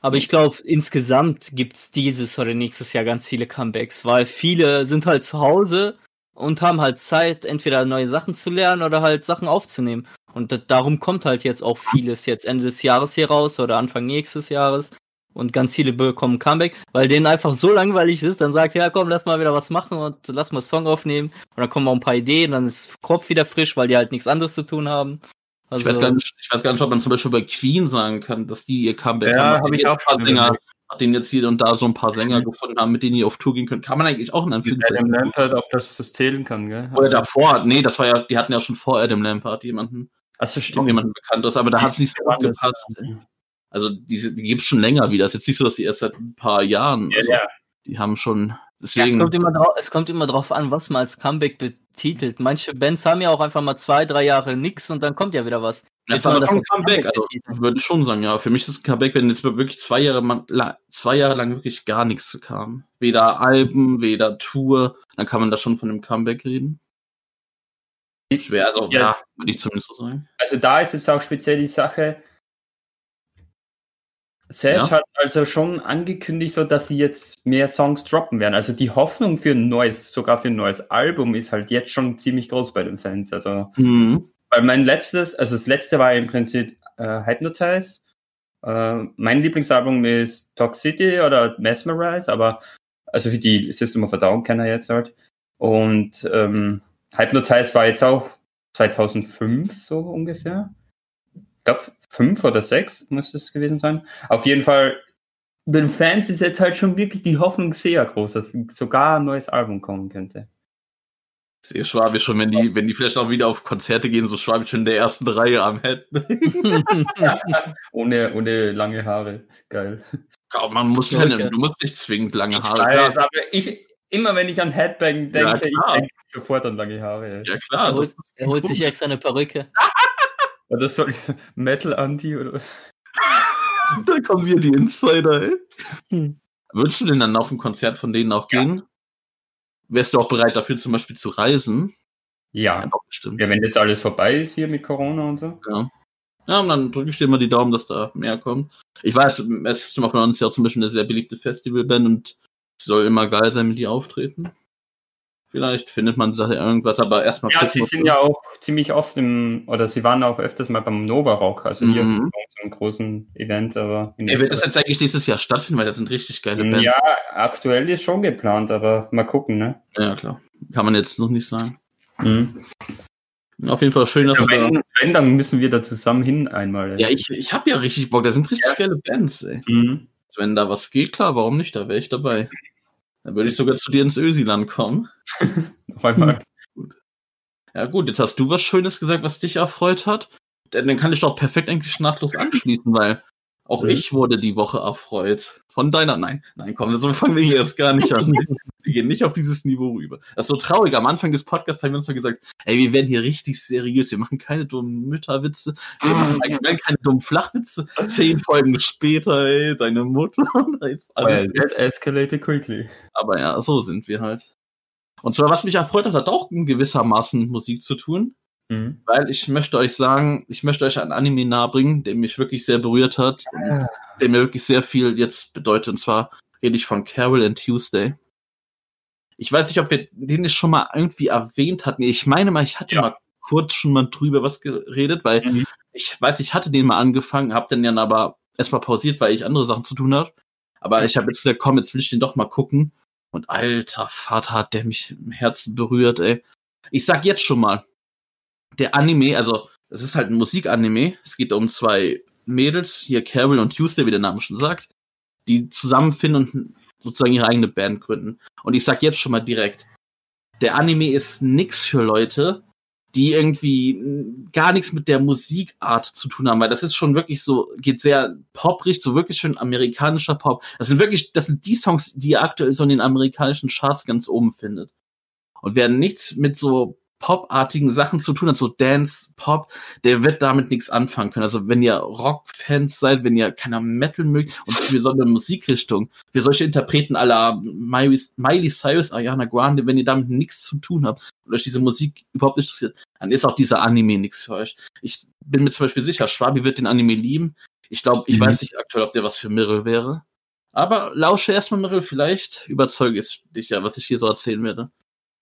Aber ich glaube, insgesamt gibt's dieses oder nächstes Jahr ganz viele Comebacks, weil viele sind halt zu Hause und haben halt Zeit, entweder neue Sachen zu lernen oder halt Sachen aufzunehmen. Und da- darum kommt halt jetzt auch vieles jetzt Ende des Jahres hier raus oder Anfang nächstes Jahres. Und ganz viele bekommen Comeback, weil denen einfach so langweilig ist, dann sagt, ja komm, lass mal wieder was machen und lass mal Song aufnehmen. Und dann kommen auch ein paar Ideen, dann ist Kopf wieder frisch, weil die halt nichts anderes zu tun haben. Also, Ich weiß, gar nicht, ich weiß gar nicht, ob man zum Beispiel bei Queen sagen kann, dass die ihr Comeback Ja, haben. hab ich auch ein paar schon Sänger, nachdem jetzt hier und da so ein paar Sänger gefunden haben, mit denen die auf Tour gehen können. Kann man eigentlich auch in Mit Anführungszeichen. Adam Lampert, ob das das zählen kann, gell? Oder davor, nee, das war ja, die hatten ja schon vor Adam Lampert jemanden, Achso, stimmt. jemanden bekanntes, aber da hat es nicht so gut gepasst. Also diese, die gibt's schon länger wieder. Es ist jetzt nicht so, dass die erst seit ein paar Jahren. Ja, Also, ja. Die haben schon. Ja, es, Deswegen. kommt immer drauf, es kommt immer drauf an, was man als Comeback betitelt. Manche Bands haben ja auch einfach mal zwei, drei Jahre nix und dann kommt ja wieder was. das mal war das ein Comeback. Comeback Also, ich würde schon sagen, ja. Für mich ist es ein Comeback, wenn jetzt wirklich zwei Jahre, man, la, zwei Jahre lang wirklich gar nichts kam. Weder Alben, weder Tour. Dann kann man da schon von einem Comeback reden. Schwer, also, Ja. würde ich zumindest so sagen. Also da ist jetzt auch speziell die Sache. Sash Ja. hat also schon angekündigt, so dass sie jetzt mehr Songs droppen werden. Also die Hoffnung für ein neues, sogar für ein neues Album ist halt jetzt schon ziemlich groß bei den Fans. Also Mhm. weil mein letztes, also das letzte war im Prinzip äh, Hypnotize. Äh, mein Lieblingsalbum ist Toxicity oder Mesmerize, aber also für die System of a Down kenner jetzt halt. Und ähm, Hypnotize war jetzt auch 2005 so ungefähr. Ich glaube, fünf oder sechs muss es gewesen sein. Auf jeden Fall, den Fans ist jetzt halt schon wirklich die Hoffnung sehr groß, dass sogar ein neues Album kommen könnte. Sehr schwabisch schon, wenn die, wenn die vielleicht auch wieder auf Konzerte gehen, so schwabisch schon in der ersten Reihe am Head. Ohne, ohne lange Haare. Geil. Man muss ja, Okay. du musst nicht zwingend lange Ich Haare. weiß, Klar, aber ich, immer wenn ich an Headbang denke, Ja, ich denke sofort an lange Haare. Ja er, klar. Das, holt, er holt sich extra eine Perücke. Oder soll ich so Metal-Anti oder was? da kommen wir die Insider, ey. Hm. Würdest du denn dann auf ein Konzert von denen auch gehen? Wärst du auch bereit dafür zum Beispiel zu reisen? Ja. doch, bestimmt. ja, wenn das alles vorbei ist hier mit Corona und so. Ja. Ja, und dann drücke ich dir mal die Daumen, dass da mehr kommt. Ich weiß, System of a Down ist ja auch zum Beispiel eine sehr beliebte Festivalband und soll immer geil sein, mit die auftreten. Vielleicht findet man da irgendwas, aber erstmal Ja, sie sind ja auch ziemlich oft im, oder sie waren auch öfters mal beim Nova Rock, also hier Mhm. so einem großen Event, aber in Ey, wird das jetzt eigentlich dieses Jahr stattfinden, weil das sind richtig geile Bands. Ja, aktuell ist schon geplant, aber mal gucken, ne? ja, klar. Kann man jetzt noch nicht sagen. Mhm. Auf jeden Fall schön, dass Ja, du da wenn, wenn, dann müssen wir da zusammen hin einmal. Ja, ich, ich habe ja richtig Bock. Da sind richtig Ja. geile Bands, ey. Mhm. Wenn da was geht, klar, warum nicht? Da wäre ich dabei. Dann würde ich sogar zu dir ins Ösiland kommen. Noch einmal. Ja gut, jetzt hast du was Schönes gesagt, was dich erfreut hat. Dann dann kann ich doch perfekt eigentlich nahtlos anschließen, weil auch Mhm. ich wurde die Woche erfreut. Von deiner, nein, nein, komm, so fangen wir hier erst gar nicht an. Wir gehen nicht auf dieses Niveau rüber. Das ist so traurig. Am Anfang des Podcasts haben wir uns noch gesagt, ey, wir werden hier richtig seriös. Wir machen keine dummen Mütterwitze. Wir machen keine dummen Flachwitze. Zehn Folgen später, ey, deine Mutter. da ist Well, alles. that escalated quickly. Aber ja, so sind wir halt. Und zwar, was mich erfreut hat, hat auch in gewissermaßen Musik zu tun. Mhm. Weil ich möchte euch sagen, ich möchte euch ein Anime nahebringen, der mich wirklich sehr berührt hat, Ah. der mir wirklich sehr viel jetzt bedeutet. Und zwar rede ich von Carol and Tuesday. Ich weiß nicht, ob wir den schon mal irgendwie erwähnt hatten. Ich meine mal, ich hatte Ja. mal kurz schon mal drüber was geredet, weil Mhm. ich weiß, ich hatte den mal angefangen, hab den dann aber erstmal pausiert, weil ich andere Sachen zu tun hatte. Aber ich habe jetzt gesagt, komm, jetzt will ich den doch mal gucken. Und alter Vater hat der mich im Herzen berührt, ey. Ich sag jetzt schon mal, der Anime, also es ist halt ein Musikanime. Es geht um zwei Mädels, hier Carol und Tuesday, wie der Name schon sagt. die zusammenfinden und sozusagen ihre eigene Band gründen. Und ich sag jetzt schon mal direkt, der Anime ist nix für Leute, die irgendwie gar nichts mit der Musikart zu tun haben, weil das ist schon wirklich so, geht sehr poprig, so wirklich schön amerikanischer Pop. Das sind wirklich, das sind die Songs, die ihr aktuell so in den amerikanischen Charts ganz oben findet. Und wer nichts mit so Pop-artigen Sachen zu tun hat, so Dance, Pop, der wird damit nichts anfangen können. Also wenn ihr Rock-Fans seid, wenn ihr keiner Metal mögt und für so eine Musikrichtung, für solche Interpreten aller Miley, Miley Cyrus, Ariana Grande, wenn ihr damit nichts zu tun habt und euch diese Musik überhaupt nicht interessiert, dann ist auch dieser Anime nichts für euch. Ich bin mir zum Beispiel sicher, Schwabi wird den Anime lieben. Ich glaube, ich mhm. weiß nicht aktuell, ob der was für Mirrell wäre. Aber lausche erstmal, Mirrell, vielleicht überzeuge ich dich ja, was ich hier so erzählen werde.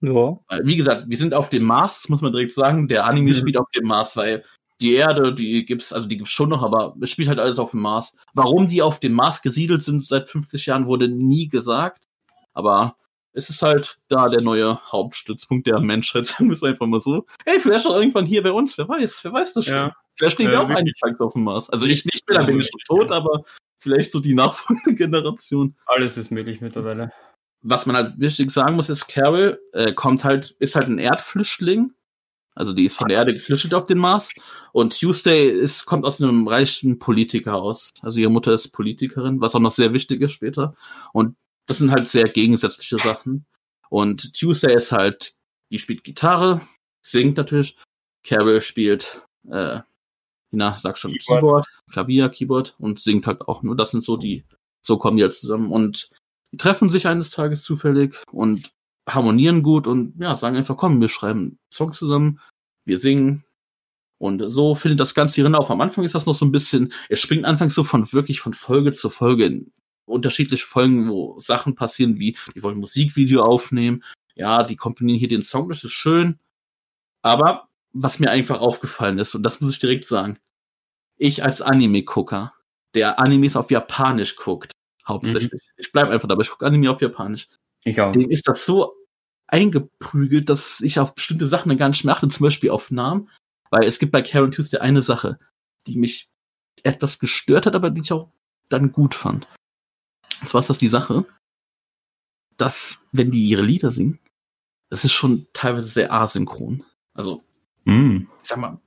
Ja. Wie gesagt, wir sind auf dem Mars, das muss man direkt sagen. Der Anime mhm. spielt auf dem Mars, weil die Erde, die gibt's, also die gibt's schon noch, aber es spielt halt alles auf dem Mars. Warum die auf dem Mars gesiedelt sind seit 50 Jahren, wurde nie gesagt. Aber es ist halt da der neue Hauptstützpunkt der Menschheit, sagen wir es einfach mal so. Ey, vielleicht auch irgendwann hier bei uns, wer weiß, wer weiß das schon. Ja. Vielleicht stehen äh, wir auch eines Tages auf dem Mars. Also ich nicht mehr, dann bin ich schon tot, aber vielleicht so die nachfolgende Generation. Alles ist möglich mittlerweile was man halt wichtig sagen muss, ist, Carol äh, kommt halt, ist halt ein Erdflüchtling. Also die ist von der Erde geflüchtet auf den Mars. Und Tuesday ist, kommt aus einem reichen Politiker aus. Also ihre Mutter ist Politikerin, was auch noch sehr wichtig ist später. Und das sind halt sehr gegensätzliche Sachen. Und Tuesday ist halt, die spielt Gitarre, singt natürlich. Carol spielt, äh, na, sag schon, Keyboard. Keyboard, Klavier, Keyboard und singt halt auch nur. Das sind so die, so kommen die halt zusammen. Und die treffen sich eines Tages zufällig und harmonieren gut und ja, sagen einfach, komm, wir schreiben Songs zusammen, wir singen. Und so findet das Ganze hierin auf. Am Anfang ist das noch so ein bisschen, es springt anfangs so von wirklich von Folge zu Folge in unterschiedliche Folgen, wo Sachen passieren, wie die wollen Musikvideo aufnehmen. Ja, die komponieren hier den Song, das ist schön. Aber was mir einfach aufgefallen ist, und das muss ich direkt sagen, ich als Anime-Gucker, der Animes auf Japanisch guckt, Hauptsächlich. Mhm. Ich bleibe einfach dabei. Ich gucke Anime auf Japanisch. Ich auch. Dem ist das so eingeprügelt, dass ich auf bestimmte Sachen gar nicht mehr achte, zum Beispiel auf Namen. Weil es gibt bei Karen Tuesday eine Sache, die mich etwas gestört hat, aber die ich auch dann gut fand. Und zwar ist das die Sache, dass, wenn die ihre Lieder singen, das ist schon teilweise sehr asynchron. Also, mm. sag mal,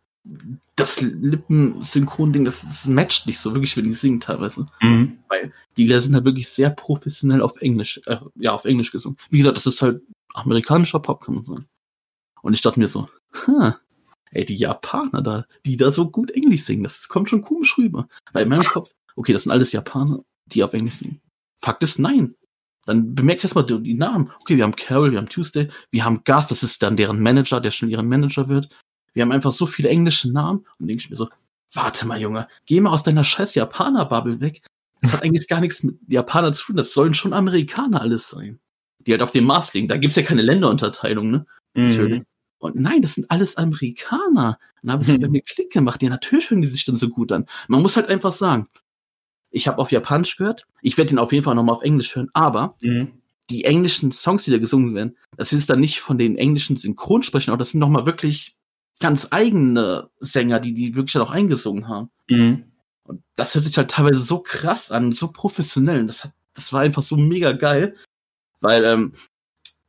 das Lippensynchron-Ding, das, das, matcht nicht so wirklich, wenn die singen teilweise. Mhm. Weil die Lieder sind halt wirklich sehr professionell auf Englisch, äh, ja, auf Englisch gesungen. Wie gesagt, das ist halt amerikanischer Pop, kann man sagen. Und ich dachte mir so, ha, ey, die Japaner da, die da so gut Englisch singen, das kommt schon komisch rüber. Weil in meinem Kopf, okay, das sind alles Japaner, die auf Englisch singen. Fakt ist, nein. Dann bemerkt erstmal die, die Namen. Okay, wir haben Carol, wir haben Tuesday, wir haben Gas, das ist dann deren Manager, der schon ihren Manager wird. Wir haben einfach so viele englische Namen und denke ich mir so, warte mal, Junge, geh mal aus deiner scheiß Japaner-Bubble weg. Das hat eigentlich gar nichts mit Japanern zu tun. Das sollen schon Amerikaner alles sein. Die halt auf dem Mars liegen. Da gibt's ja keine Länderunterteilung, ne? Mhm. Natürlich. Und nein, das sind alles Amerikaner. Dann habe ich mhm. bei mir Klick gemacht. Ja, natürlich hören die sich dann so gut an. Man muss halt einfach sagen, ich habe auf Japanisch gehört. Ich werde den auf jeden Fall nochmal auf Englisch hören. Aber mhm. die englischen Songs, die da gesungen werden, das ist dann nicht von den englischen Synchronsprechern, aber das sind nochmal wirklich ganz eigene Sänger, die die wirklich dann auch eingesungen haben. Mhm. Und das hört sich halt teilweise so krass an, so professionell. Das, hat, das war einfach so mega geil, weil ähm,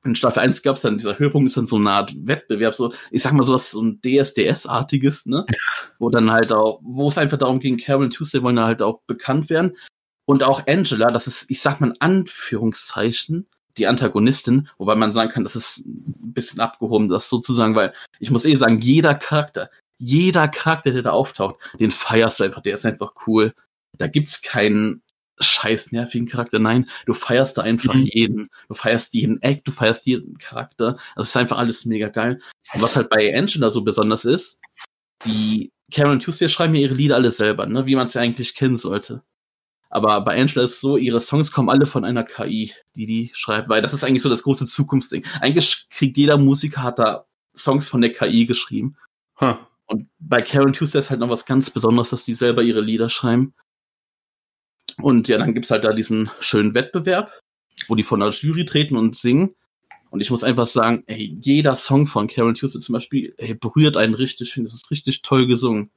in Staffel 1 gab es dann, dieser Höhepunkt ist dann so eine Art Wettbewerb, so, ich sag mal so was, so ein DSDS-artiges, ne? wo dann halt auch, wo es einfach darum ging, Carol und Tuesday wollen halt auch bekannt werden. Und auch Angela, das ist, ich sag mal in Anführungszeichen, die Antagonistin, wobei man sagen kann, das ist ein bisschen abgehoben, das sozusagen, weil ich muss eh sagen, jeder Charakter, jeder Charakter, der da auftaucht, den feierst du einfach, der ist einfach cool. Da gibt's keinen scheiß nervigen Charakter. Nein, du feierst da einfach mhm. jeden. Du feierst jeden Act, du feierst jeden Charakter. Das ist einfach alles mega geil. Und was halt bei Angela so besonders ist, die Cameron Tuesday schreiben ja ihre Lieder alle selber, ne, wie man es ja eigentlich kennen sollte. Aber bei Angela ist es so, ihre Songs kommen alle von einer KI, die die schreibt, weil das ist eigentlich so das große Zukunftsding. Eigentlich kriegt jeder Musiker hat da Songs von der KI geschrieben. Huh. Und bei Karen Tuesday ist halt noch was ganz Besonderes, dass die selber ihre Lieder schreiben. Und ja, dann gibt's halt da diesen schönen Wettbewerb, wo die von der Jury treten und singen. Und ich muss einfach sagen, ey, jeder Song von Karen Tuesday zum Beispiel, ey, berührt einen richtig schön. Das ist richtig toll gesungen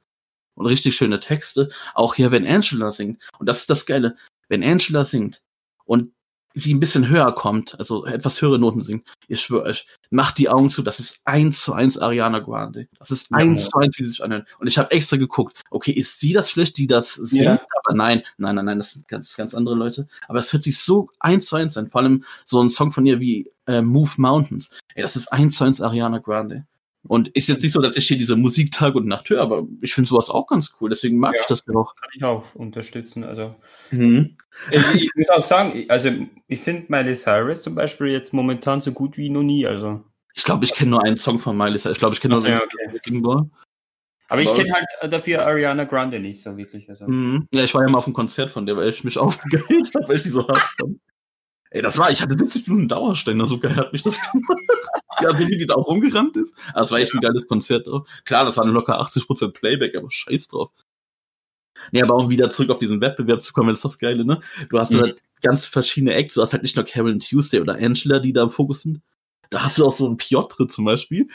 und richtig schöne Texte. Auch hier, wenn Angela singt. Und das ist das Geile. wenn Angela singt und sie ein bisschen höher kommt, also etwas höhere Noten singt, ich schwöre euch, macht die Augen zu, das ist eins zu eins Ariana Grande. Das ist eins ja. zu eins, wie sie sich anhört. Und ich habe extra geguckt, okay, ist sie das vielleicht, die das singt? Ja. Aber nein, nein, nein, nein, das sind ganz, ganz andere Leute. Aber es hört sich so eins zu eins an. Vor allem so ein Song von ihr wie äh, Move Mountains. Ey, das ist eins zu eins Ariana Grande. Und ist jetzt nicht so, dass ich hier diese Musik Tag und Nacht höre, aber ich finde sowas auch ganz cool. Deswegen mag ja, ich das ja auch. Kann ich auch unterstützen. Also mhm. ich, ich muss auch sagen, also ich finde Miley Cyrus zum Beispiel jetzt momentan so gut wie noch nie. Also ich glaube, ich kenne nur einen Song von Miley Cyrus. Ich glaube, ich kenne nur so ja, okay. Aber, aber ich kenne halt dafür Ariana Grande nicht so wirklich. Also. Mhm. Ja, ich war ja mal auf einem Konzert von der, weil ich mich aufgeheilt habe, weil ich die so hart fand. Ey, das war, ich hatte 70 Minuten Dauerständer, so geil hat mich das gemacht. ja, so wie die da auch rumgerannt ist. Aber es war echt ein geiles Konzert auch. Klar, das waren locker 80% Playback, aber scheiß drauf. Nee, aber auch wieder zurück auf diesen Wettbewerb zu kommen, das ist das Geile, ne? Du hast mhm. halt ganz verschiedene Acts, du hast halt nicht nur Carolyn Tuesday oder Angela, die da im Fokus sind. Da hast du auch so einen Piotr zum Beispiel,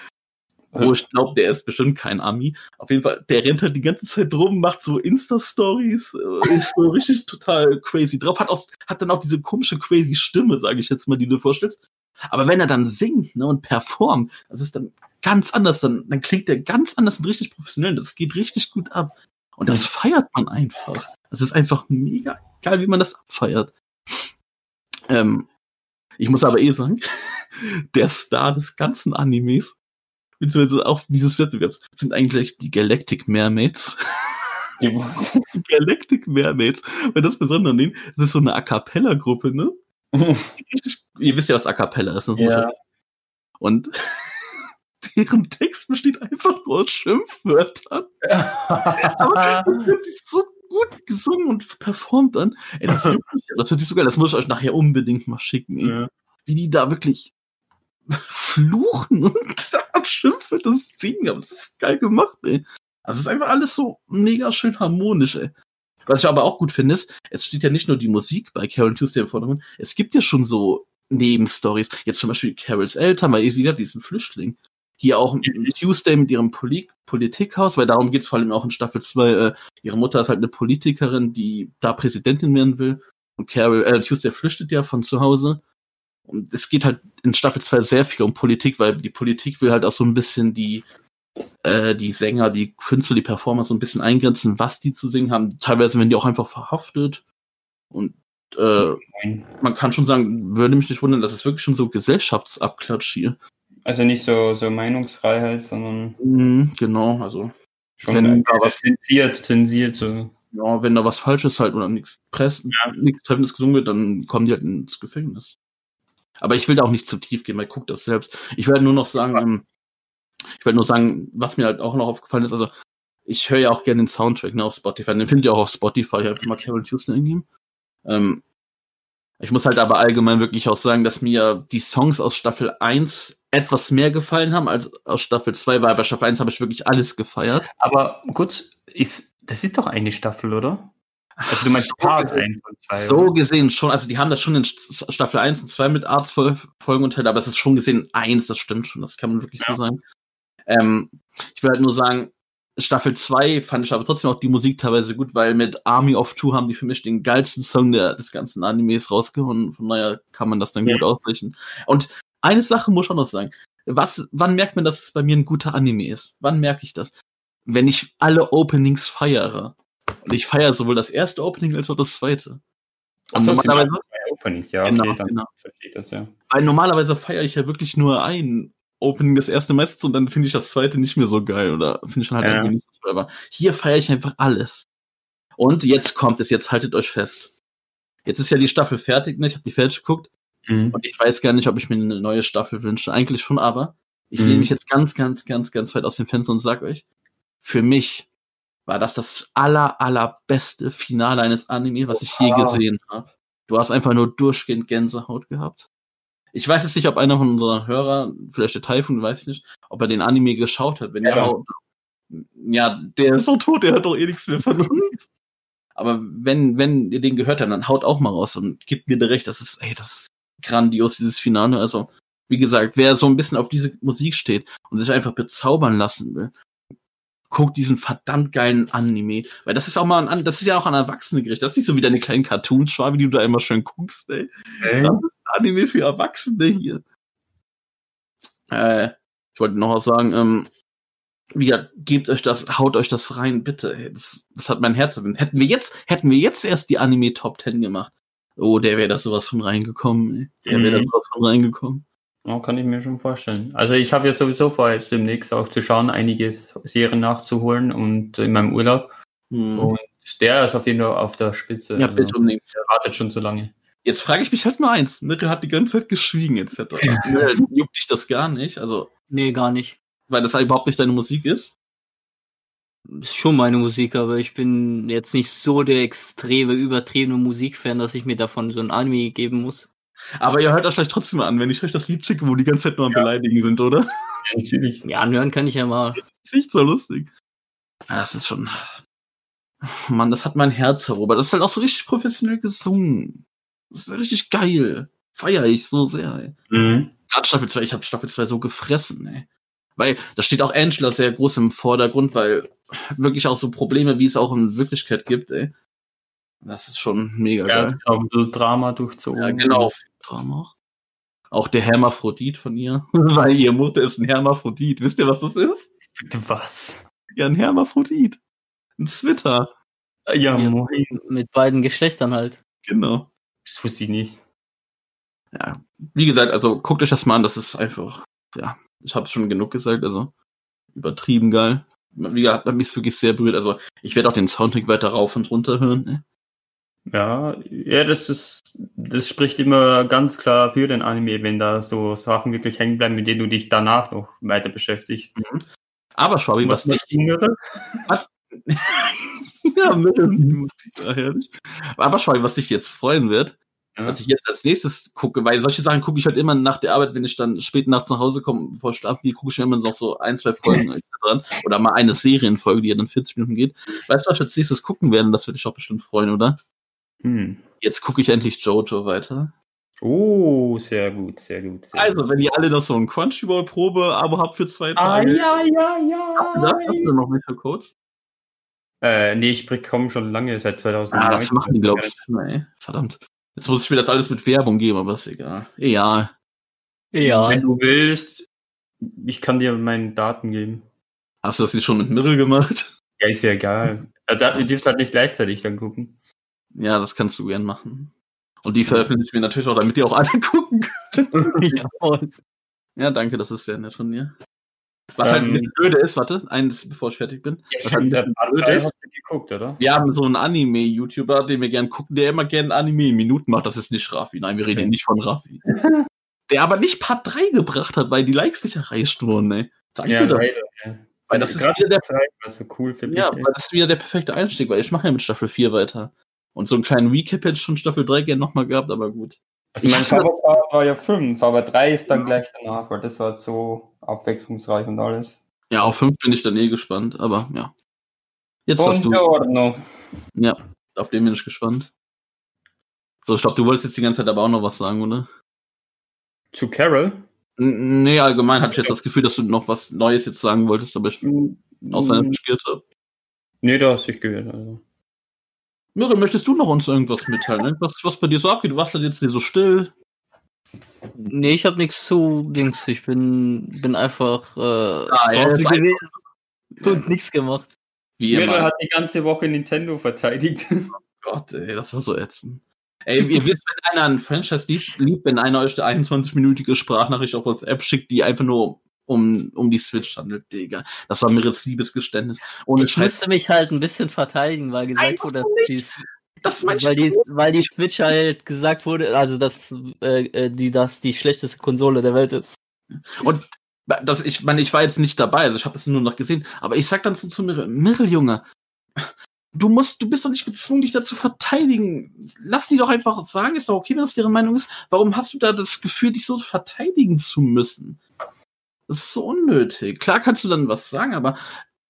wo ich glaube, der ist bestimmt kein Ami. Auf jeden Fall, der rennt halt die ganze Zeit rum, macht so Insta-Stories, äh, ist so richtig total crazy drauf, hat, auch, hat dann auch diese komische crazy Stimme, sage ich jetzt mal, die du vorstellst. Aber wenn er dann singt ne, und performt, das ist dann ganz anders, dann, dann klingt der ganz anders und richtig professionell. Das geht richtig gut ab. Und das feiert man einfach. Das ist einfach mega geil, wie man das abfeiert. Ähm, ich muss aber eh sagen, der Star des ganzen Animes beziehungsweise auch dieses Wettbewerbs, sind eigentlich die Galactic Mermaids. Die Galactic Mermaids. Wenn das Besondere an denen, das ist so eine A Cappella-Gruppe, ne? Ihr wisst ja, was A Cappella ist. Ne? Ja. Und deren Text besteht einfach nur aus Schimpfwörtern. Aber das wird sich so gut gesungen und performt an. Ey, das, wirklich, das wird sich so geil. Das muss ich euch nachher unbedingt mal schicken. Ja. Wie die da wirklich fluchen und schimpfen das singen, aber das ist geil gemacht, ey. Also es ist einfach alles so mega schön harmonisch, ey. Was ich aber auch gut finde, ist, es steht ja nicht nur die Musik bei Carol Tuesday im Vordergrund, es gibt ja schon so Nebenstories. Jetzt zum Beispiel Carols Eltern, mal wieder diesen Flüchtling. Hier auch Tuesday mit ihrem Poli Politikhaus, weil darum geht's vor allem auch in Staffel 2. Äh, ihre Mutter ist halt eine Politikerin, die da Präsidentin werden will. Und Carol, äh, Tuesday flüchtet ja von zu Hause und es geht halt in Staffel 2 sehr viel um Politik, weil die Politik will halt auch so ein bisschen die, äh, die Sänger, die Künstler, die Performer so ein bisschen eingrenzen, was die zu singen haben. Teilweise werden die auch einfach verhaftet. Und äh, man kann schon sagen, würde mich nicht wundern, dass es wirklich schon so Gesellschaftsabklatsch hier. Also nicht so, so Meinungsfreiheit, sondern. Mhm, genau, also. Schon wenn da was zensiert, zensiert. So. Ja, wenn da was Falsches halt oder nichts Press, ja. nichts Treffendes gesungen wird, dann kommen die halt ins Gefängnis. Aber ich will da auch nicht zu tief gehen, weil guck das selbst. Ich werde nur noch sagen, ähm, ich werde nur sagen, was mir halt auch noch aufgefallen ist, also ich höre ja auch gerne den Soundtrack ne, auf Spotify. Den findet ihr auch auf Spotify, einfach mal Carol Houston eingeben. Ähm, ich muss halt aber allgemein wirklich auch sagen, dass mir die Songs aus Staffel 1 etwas mehr gefallen haben als aus Staffel 2, weil bei Staffel 1 habe ich wirklich alles gefeiert. Aber kurz, ist, das ist doch eine Staffel, oder? Also du meinst so Part 1 und 2. So gesehen schon, also die haben das schon in Staffel 1 und 2 mit Arts-Folgen unterteilt, aber es ist schon gesehen 1, das stimmt schon, das kann man wirklich ja. so sagen. Ähm, ich will halt nur sagen, Staffel 2 fand ich aber trotzdem auch die Musik teilweise gut, weil mit Army of Two haben die für mich den geilsten Song der, des ganzen Animes rausgehauen. Von daher kann man das dann ja. gut ausrichten. Und eine Sache muss ich auch noch sagen. Was, wann merkt man, dass es bei mir ein guter Anime ist? Wann merke ich das? Wenn ich alle Openings feiere. Und ich feiere sowohl das erste Opening als auch das zweite. Achso, normalerweise Openings, ja, genau, okay, dann genau. verstehe ich das ja. Weil normalerweise feiere ich ja wirklich nur ein Opening, das erste meistens, und dann finde ich das zweite nicht mehr so geil oder finde ich halt ja. irgendwie nicht so toll. Aber hier feiere ich einfach alles. Und jetzt kommt es, jetzt haltet euch fest. Jetzt ist ja die Staffel fertig, ne? Ich habe die fertig geguckt. Mhm. Und ich weiß gar nicht, ob ich mir eine neue Staffel wünsche. Eigentlich schon, aber ich mhm. nehme mich jetzt ganz, ganz, ganz, ganz weit aus dem Fenster und sage euch, für mich war das das aller, allerbeste Finale eines Anime, was ich je gesehen habe. Du hast einfach nur durchgehend Gänsehaut gehabt. Ich weiß jetzt nicht, ob einer von unseren Hörern, vielleicht der Typhoon, weiß ich nicht, ob er den Anime geschaut hat. Wenn ja, ja, ja der ist so tot, der hat doch eh nichts mehr von uns. Aber wenn, wenn ihr den gehört habt, dann haut auch mal raus und gibt mir recht, das ist, ey, das ist grandios, dieses Finale. Also, wie gesagt, wer so ein bisschen auf diese Musik steht und sich einfach bezaubern lassen will, guck diesen verdammt geilen Anime. Weil das ist auch mal ein, das ist ja auch an Erwachsene gerichtet. Das ist nicht so wie deine kleinen Cartoon-Schwabe, die du da immer schön guckst, ey. Ey. Das ist ein Anime für Erwachsene hier. Äh, ich wollte noch was sagen, ähm, wie gesagt, gebt euch das, haut euch das rein, bitte. ey. Das, das hat mein Herz erwähnt. Hätten wir jetzt, hätten wir jetzt erst die Anime Top 10 gemacht. Oh, der wäre da sowas von reingekommen, ey. Der wäre da Mhm. sowas von reingekommen. Ja, kann ich mir schon vorstellen. Also ich habe ja sowieso vor, jetzt demnächst auch zu schauen, einige Serien nachzuholen und in meinem Urlaub. Hm. Und der ist auf jeden Fall auf der Spitze. ja, Also, bitte unbedingt. Der wartet schon so lange. Jetzt frage ich mich halt nur eins. Mirre hat die ganze Zeit geschwiegen, etc. Juckt dich das gar nicht? Also, Nee, gar nicht. weil das halt überhaupt nicht deine Musik ist? Ist schon meine Musik, aber ich bin jetzt nicht so der extreme, übertriebene Musikfan, dass ich mir davon so ein Anime geben muss. Aber ihr hört euch vielleicht trotzdem mal an, wenn ich euch das Lied schicke, wo die ganze Zeit nur am Beleidigen sind, oder? Ja, natürlich. Ja, anhören kann ich ja mal. Das ist nicht so lustig. Ja, das ist schon. Mann, das hat mein Herz erobert. Das ist halt auch so richtig professionell gesungen. Das ist richtig geil. Feier ich so sehr, ey. Mhm. Gerade Staffel 2, ich habe Staffel 2 so gefressen, ey. Weil da steht auch Angela sehr groß im Vordergrund, weil wirklich auch so Probleme, wie es auch in Wirklichkeit gibt, ey. Das ist schon mega Er geil. hat auch ein Drama durchzogen. Ja, genau. Drama auch. Auch der Hermaphrodit von ihr. Weil ihr Mutter ist ein Hermaphrodit. Wisst ihr, was das ist? Was? Ja, ein Hermaphrodit. Ein Zwitter. Ja, Ja. moin. Mit beiden Geschlechtern halt. Genau. Das wusste ich nicht. Ja. Wie gesagt, also guckt euch das mal an. Das ist einfach, ja, ich habe schon genug gesagt. Also übertrieben geil. Wie gesagt, hat mich wirklich sehr berührt. Also ich werde auch den Soundtrack weiter rauf und runter hören. Ne? Ja, ja, das ist, das spricht immer ganz klar für den Anime, wenn da so Sachen wirklich hängen bleiben, mit denen du dich danach noch weiter beschäftigst. Aber Schwabi, was, was dich nicht Jüngere? ja, herrlich. Aber Schwabi, was dich jetzt freuen wird, Ja. was ich jetzt als nächstes gucke, weil solche Sachen gucke ich halt immer nach der Arbeit, wenn ich dann spät nachts nach Hause komme, vor Schlafen gehe, gucke ich mir immer noch so ein, zwei Folgen dran. Oder mal eine Serienfolge, die ja dann 40 Minuten geht. Weißt du, was ich als nächstes gucken werde? Das würde dich auch bestimmt freuen, oder? Hm. Jetzt gucke ich endlich Jojo weiter. Oh, sehr gut, sehr gut. Sehr Also, gut. wenn ihr alle noch so ein Crunchyroll-Probe-Abo habt für zwei Ah, Tage. ja, ja, Habt ihr das? Habt ja. ihr noch welche Codes? Äh, nee, ich bekomme schon lange, seit 2009. Ah, das machen die, glaube ich. Nee, verdammt. Jetzt muss ich mir das alles mit Werbung geben, aber ist egal. Egal. Ja. Wenn du willst, ich kann dir meine Daten geben. Hast du das jetzt schon mit Mirrell gemacht? Ja, ist ja egal. Äh, da, ihr dürft halt nicht gleichzeitig dann gucken. Ja, das kannst du gern machen. Und die veröffentlichen wir natürlich auch, damit die auch alle gucken können. ja. Ja, danke, das ist sehr nett von dir. Was halt ein Ähm, bisschen blöde ist, warte, eins, bevor ich fertig bin. Ja, was halt ein bisschen Part blöd 3 ist, geguckt, oder? wir haben so einen Anime-YouTuber, den wir gern gucken, der immer gern Anime in Minuten macht. Das ist nicht Raffi. Nein, wir reden Okay. nicht von Raffi. der aber nicht Part 3 gebracht hat, weil die Likes nicht erreicht wurden, ey. Danke Ja, dafür. Ja. Weil das ist wieder der Zeit so cool. Ja, weil das ist wieder der perfekte Einstieg, weil ich mache ja mit Staffel 4 weiter. Und so einen kleinen Recap hätte ich schon Staffel 3 gerne nochmal gehabt, aber gut. Also Ich mein das- Favorit war ja 5, aber 3 ist dann gleich danach, weil das war so abwechslungsreich und alles. Ja, auf 5 bin ich dann eh gespannt, aber ja. Jetzt hast du. Buongiorno. Ja, auf den bin ich gespannt. So, ich glaube, du wolltest jetzt die ganze Zeit aber auch noch was sagen, oder? Zu Carol? N nee, allgemein hatte ich jetzt das Gefühl, dass du noch was Neues jetzt sagen wolltest, aber ich aus deinem gehört habe. Nee, da hast du dich gehört. Also. Miriam, möchtest du noch uns irgendwas mitteilen? Irgendwas, was bei dir so abgeht? Du warst dann jetzt hier so still. nee, ich habe nichts zu Dings. Ich bin, bin einfach äh, Ah, zu er Hause ist gewesen und nichts gemacht. Wie immer. Mira hat die ganze Woche Nintendo verteidigt. Gott, ey, das war so ätzend. Ey, ihr wisst, wenn einer ein Franchise liebt, liebt wenn einer euch eine 21-minütige Sprachnachricht auf WhatsApp schickt, die einfach nur um, um die Switch handelt, Digga. Das war Mirits Liebesgeständnis. Ohne Ich Scheiß. musste mich halt ein bisschen verteidigen, weil gesagt Einfach wurde, nicht. die, Das weil, die, weil die Switch halt gesagt wurde, also dass äh, äh, die das die schlechteste Konsole der Welt ist. Und das, ich meine, ich war jetzt nicht dabei, also ich habe das nur noch gesehen, aber ich sag dann so zu Mirrell, Mirrell, Junge, du musst, du bist doch nicht gezwungen, dich da zu verteidigen. Lass die doch einfach sagen, ist doch okay, wenn das deren Meinung ist. Warum hast du da das Gefühl, dich so verteidigen zu müssen? Das ist so unnötig. Klar kannst du dann was sagen, aber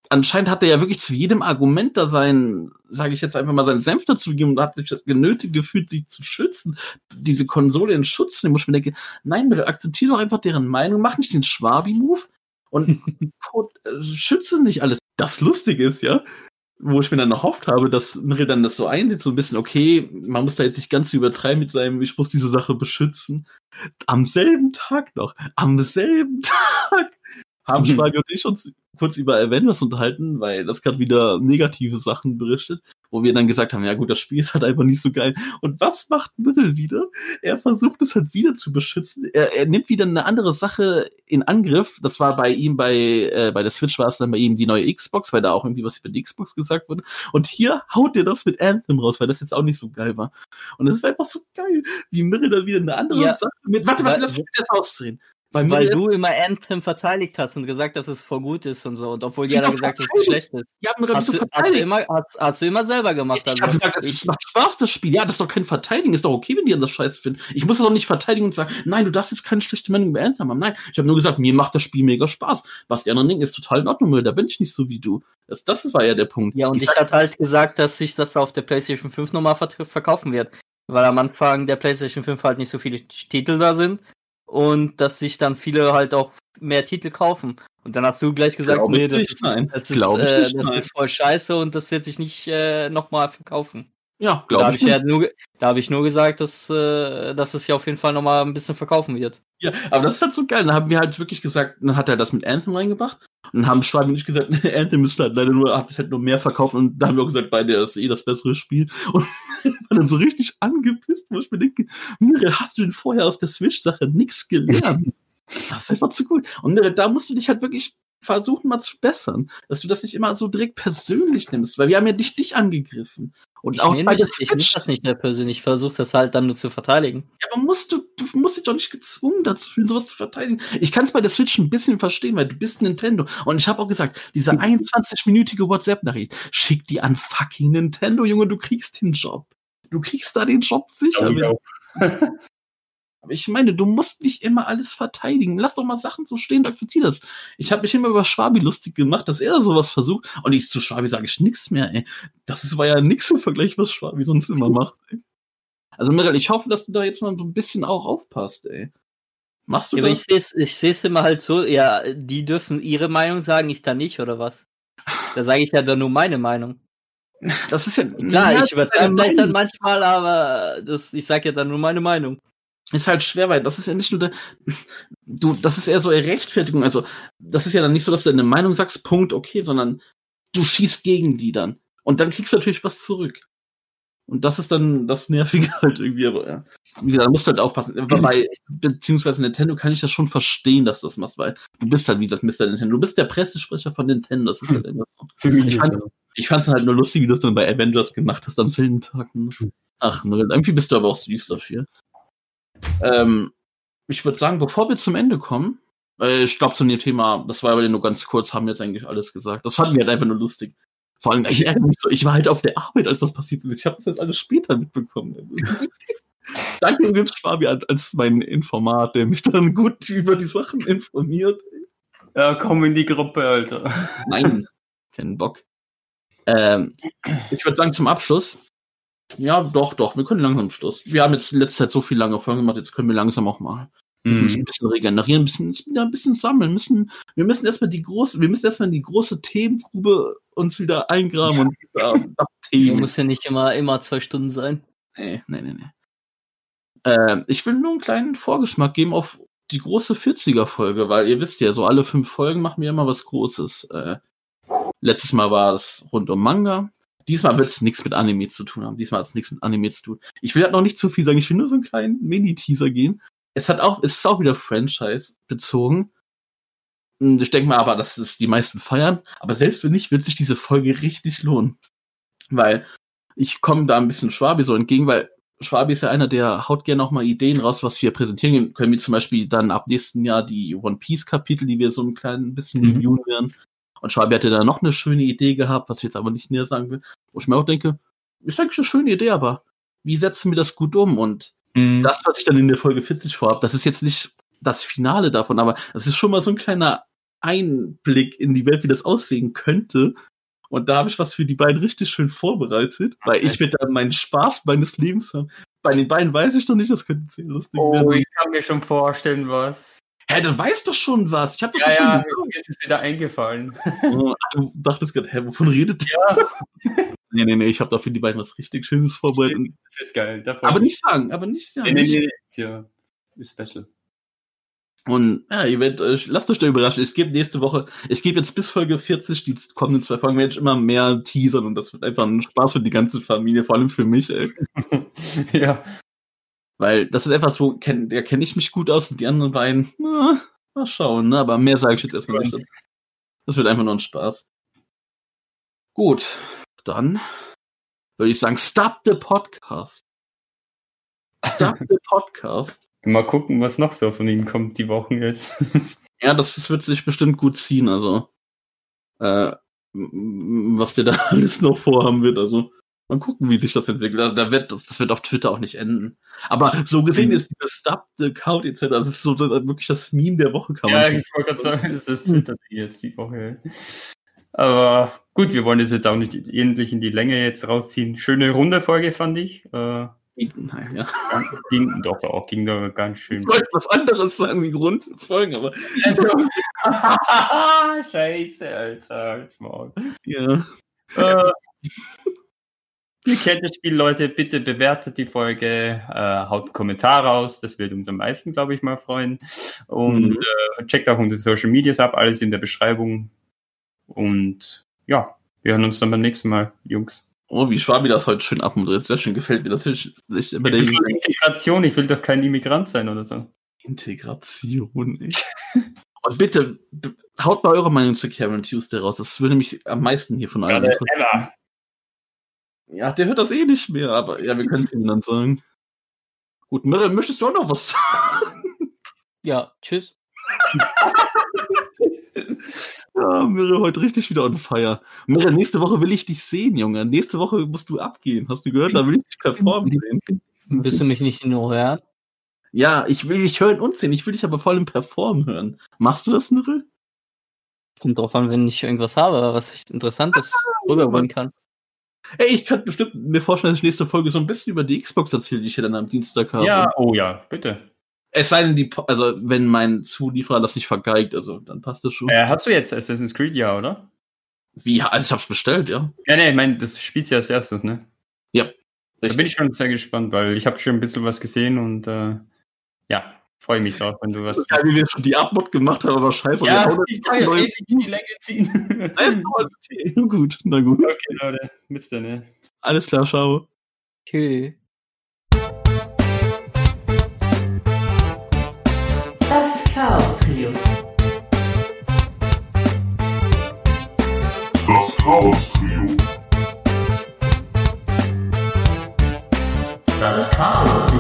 anscheinend hat er ja wirklich zu jedem Argument da sein, sage ich jetzt einfach mal, seinen Senf dazu gegeben und hat sich genötigt gefühlt, sich zu schützen, diese Konsole in Schutz zu nehmen. Wo ich mir denke, nein, bitte akzeptiere doch einfach deren Meinung, mach nicht den Schwabi-Move, Und äh, schützen nicht alles. Das Lustige ist ja, wo ich mir dann erhofft habe, dass Mirre dann das so einsieht, so ein bisschen, okay, man muss da jetzt nicht ganz übertreiben mit seinem, ich muss diese Sache beschützen. Am selben Tag noch, am selben Tag haben mhm. Schwager und ich uns kurz über Avengers unterhalten, weil das gerade wieder negative Sachen berichtet, wo wir dann gesagt haben, ja gut, das Spiel ist halt einfach nicht so geil. Und was macht Mittel wieder? Er versucht es halt wieder zu beschützen. Er, er nimmt wieder eine andere Sache in Angriff. Das war bei ihm bei äh, bei der Switch war es dann bei ihm die neue Xbox, weil da auch irgendwie was über die Xbox gesagt wurde. Und hier haut er das mit Anthem raus, weil das jetzt auch nicht so geil war. Und es ist einfach so geil, wie Mirre dann wieder eine andere ja. Sache mit. Warte, warte, lass mich das ausdrehen. Weil, Weil du immer Anthem verteidigt hast und gesagt, dass es voll gut ist und so. Und obwohl jeder gesagt hat, dass es schlecht ist. Ja, hast, du, hast, du immer, hast, hast, du immer selber gemacht. Also. Ich habe gesagt, es macht Spaß, das Spiel. Ja, das ist doch kein Verteidigen. Ist doch okay, wenn die das scheiße finden. Ich muss doch nicht verteidigen und sagen, nein, du darfst jetzt keine schlechte Meinung über Anthem haben. Nein, ich habe nur gesagt, mir macht das Spiel mega Spaß. Was die anderen denken, ist total in Ordnung, da bin ich nicht so wie du. Das, das war ja der Punkt. Ja, und ich, ich hatte halt gesagt, dass sich das auf der PlayStation 5 nochmal verkaufen wird. Weil am Anfang der PlayStation 5 halt nicht so viele Titel da sind und dass sich dann viele halt auch mehr Titel kaufen. Und dann hast du gleich gesagt, Glaube nee, das, nicht, ist, das, ist, äh, nicht, das ist, voll scheiße und das wird sich nicht äh, nochmal verkaufen. Ja, glaube ich. Ja nur, da habe ich nur gesagt, dass, äh, dass es sich auf jeden Fall nochmal ein bisschen verkaufen wird. Ja, aber das ist halt so geil. Dann haben wir halt wirklich gesagt, dann hat er das mit Anthem reingebracht. Dann haben Schwalbe nicht gesagt, Anthem ist halt leider nur, hat sich halt nur mehr verkauft. Und da haben wir auch gesagt, beide, das ist eh das bessere Spiel. Und war dann so richtig angepisst, wo ich mir denke, Mire, hast du denn vorher aus der Switch-Sache nichts gelernt? Das ist einfach zu gut. Und da musst du dich halt wirklich versuchen mal zu bessern, dass du das nicht immer so direkt persönlich nimmst, weil wir haben ja dich dich angegriffen. Und ich auch bei nicht, ich nehme das nicht mehr persönlich, ich versuche das halt dann nur zu verteidigen. Ja, aber musst du, du musst dich doch nicht gezwungen dazu fühlen, sowas zu verteidigen. Ich kann es bei der Switch ein bisschen verstehen, weil du bist Nintendo. Und ich habe auch gesagt, diese 21-minütige WhatsApp-Nachricht, schick die an fucking Nintendo, Junge, du kriegst den Job. Du kriegst da den Job sicher. Ja, Aber ich meine, du musst nicht immer alles verteidigen. Lass doch mal Sachen so stehen und akzeptiere das. Ich habe mich immer über Schwabi lustig gemacht, dass er sowas versucht. Und ich zu Schwabi sage ich nichts mehr, ey. Das war ja nix im Vergleich, was Schwabi sonst immer macht, ey. Also Mirel, ich hoffe, dass du da jetzt mal so ein bisschen auch aufpasst, ey. Machst du ja, das? Ich sehe ich seh's immer halt so, ja, die dürfen ihre Meinung sagen, ich da nicht, oder was? Da sage ich ja dann nur meine Meinung. Das ist ja. Klar, ja, ich übertreibe vielleicht dann manchmal, aber das, ich sage ja dann nur meine Meinung ist halt schwer, weil das ist ja nicht nur der, du, das ist eher so eine Rechtfertigung. Also, das ist ja dann nicht so, dass du deine Meinung sagst, Punkt, okay, sondern du schießt gegen die dann. Und dann kriegst du natürlich was zurück. Und das ist dann das Nervige halt irgendwie, aber ja. Wie gesagt, da musst du halt aufpassen. Bei, beziehungsweise Nintendo kann ich das schon verstehen, dass du das machst, weil du bist halt, wie gesagt, Mr. Nintendo. Du bist der Pressesprecher von Nintendo, das ist halt immer so. Für mich ich fand's, ich fand's halt nur lustig, wie du das dann bei Avengers gemacht hast am selben Tag. Ne? Hm. Ach, irgendwie bist du aber auch süß dafür. Ähm, ich würde sagen, bevor wir zum Ende kommen, äh, ich glaube, zu dem Thema, das war aber nur ganz kurz, haben wir jetzt eigentlich alles gesagt. Das fanden wir halt einfach nur lustig. Vor allem, ich ärgere mich so, ich war halt auf der Arbeit, als das passiert ist. Ich habe das jetzt alles später mitbekommen. Danke übrigens Schwabi als mein Informat, der mich dann gut über die Sachen informiert. Ja, komm in die Gruppe, Alter. Nein, keinen Bock. Ähm, ich würde sagen, zum Abschluss, ja, doch, doch. Wir können langsam Schluss. Wir haben jetzt in letzter Zeit so viel lange Folgen gemacht, jetzt können wir langsam auch mal mhm. ein bisschen regenerieren, ein bisschen, ja, ein bisschen sammeln. Müssen, wir müssen erstmal die große, wir müssen erstmal in die große Themengrube uns wieder eingraben und wieder nach Themen. Muss ja nicht immer, immer zwei Stunden sein. Nee, nee, nee, nee. Äh, ich will nur einen kleinen Vorgeschmack geben auf die große 40er-Folge, weil ihr wisst ja, so alle fünf Folgen machen wir immer was Großes. Äh, letztes Mal war es rund um Manga. Diesmal wird es nichts mit Anime zu tun haben. Diesmal hat es nichts mit Anime zu tun. Ich will halt noch nicht zu viel sagen. Ich will nur so einen kleinen Mini-Teaser geben. Es hat auch, es ist auch wieder Franchise bezogen. Hm, ich denke mal aber, dass es die meisten feiern. Aber selbst wenn nicht, wird sich diese Folge richtig lohnen. Weil ich komme da ein bisschen Schwabi so entgegen, weil Schwabi ist ja einer, der haut gerne auch mal Ideen raus, was wir präsentieren können, wie zum Beispiel dann ab nächsten Jahr die One Piece Kapitel, die wir so ein klein bisschen mhm. reviewen werden. Und Schwabi hatte da noch eine schöne Idee gehabt, was ich jetzt aber nicht näher sagen will, wo ich mir auch denke, ist eigentlich eine schöne Idee, aber wie setzen wir das gut um? Und mhm. das, was ich dann in der Folge 40 vorhabe, das ist jetzt nicht das Finale davon, aber das ist schon mal so ein kleiner Einblick in die Welt, wie das aussehen könnte. Und da habe ich was für die beiden richtig schön vorbereitet, weil ich werde da meinen Spaß meines Lebens haben. Bei den beiden weiß ich noch nicht, das könnte sehr lustig oh, werden. Oh, ich kann mir schon vorstellen, was. Hä, du weißt doch schon was. Ich hab doch Ja, schon ja, mir ist es wieder eingefallen. Oh, Du dachtest gerade, hä, wovon redet der? Ja, Nee, nee, nee, ich habe da für die beiden was richtig Schönes vorbereitet. das wird geil. Da freu Aber ich nicht sagen, aber nicht sagen. Nee, nee, nee, ist ja ist special. Und ja, ihr werdet euch, lasst euch da überraschen. Es gibt nächste Woche, ich gebe jetzt bis Folge 40, die kommenden zwei Folgen werde ich immer mehr teasern und das wird einfach ein Spaß für die ganze Familie, vor allem für mich, ey. ja. Weil das ist etwas, wo kenn, da kenne ich mich gut aus und die anderen beiden, na, mal schauen, ne? Aber mehr sage ich jetzt erstmal nicht. Das wird einfach nur ein Spaß. Gut, dann würde ich sagen, stop the podcast. Stop the podcast. Mal gucken, was noch so von ihm kommt die Wochen jetzt. Ja, das, das wird sich bestimmt gut ziehen, also äh, was der da alles noch vorhaben wird, also mal gucken, wie sich das entwickelt. Also, da wird, das, das wird auf Twitter auch nicht enden. Aber so gesehen ist dieser Stop the Count etc. Das ist so wirklich das Meme der Woche, kann ja, ich wollte gerade sagen, das ist Twitter jetzt die Woche. Aber gut, wir wollen das jetzt auch nicht endlich in die Länge jetzt rausziehen. Schöne runde Folge fand ich. Äh, Nein, ja. ging doch auch, ging doch ganz schön. Ich wollte was anderes sagen wie Grundfolgen, aber Also, Scheiße, Alter, als Maul. ja. Äh, ihr kennt das Spiel, Leute. Bitte bewertet die Folge, äh, haut einen Kommentar raus. Das wird uns am meisten, glaube ich, mal freuen. Und Mhm. äh, checkt auch unsere Social Medias ab, alles in der Beschreibung. Und ja, wir hören uns dann beim nächsten Mal, Jungs. Oh, wie Schwabi das heute schön abmoderiert. Sehr schön gefällt mir das. Ich, ich Ein überlege, bisschen Integration, ich will doch kein Immigrant sein oder so. Integration. ey. Und bitte, haut mal eure Meinung zu Karen Tuesday raus. Das würde mich am meisten hier von allen interessieren. Ja, der hört das eh nicht mehr, aber ja, wir können es ihm dann sagen. Gut, Mirre, möchtest du auch noch was sagen? Ja, tschüss. Ja, Mirre, heute richtig wieder on fire. Mirre, nächste Woche will ich dich sehen, Junge. Nächste Woche musst du abgehen. Hast du gehört? Da will ich dich performen sehen. Willst du mich nicht nur hören? Ja, ich will dich hören und sehen. Ich will dich aber vor allem performen hören. Machst du das, Mirre? Kommt drauf an, wenn ich irgendwas habe, was ich Interessantes rüberbringen kann. Ey, ich kann bestimmt mir vorstellen, dass ich nächste Folge so ein bisschen über die Xbox erzähle, die ich hier dann am Dienstag habe. Ja, oh ja, bitte. Es sei denn, die, also wenn mein Zulieferer das nicht vergeigt, also dann passt das schon. Äh, hast du jetzt Assassin's Creed, ja, oder? Wie? Also ich hab's bestellt, ja. Ja, nee, ich meine, das spielst du ja als erstes, ne? Da Richtig. bin ich schon sehr gespannt, weil ich habe schon ein bisschen was gesehen und äh, ja, freue mich drauf, wenn du was. Ja, wie wir schon die Abmod gemacht haben, aber scheiße. Ja, ich kann ja ewig in die Länge ziehen. Alles okay. Gut, na gut. Okay, Leute. Bis dann, ne? Alles klar, schau. Okay. Das Chaos Trio. Das Chaos Trio. Das Chaos Trio.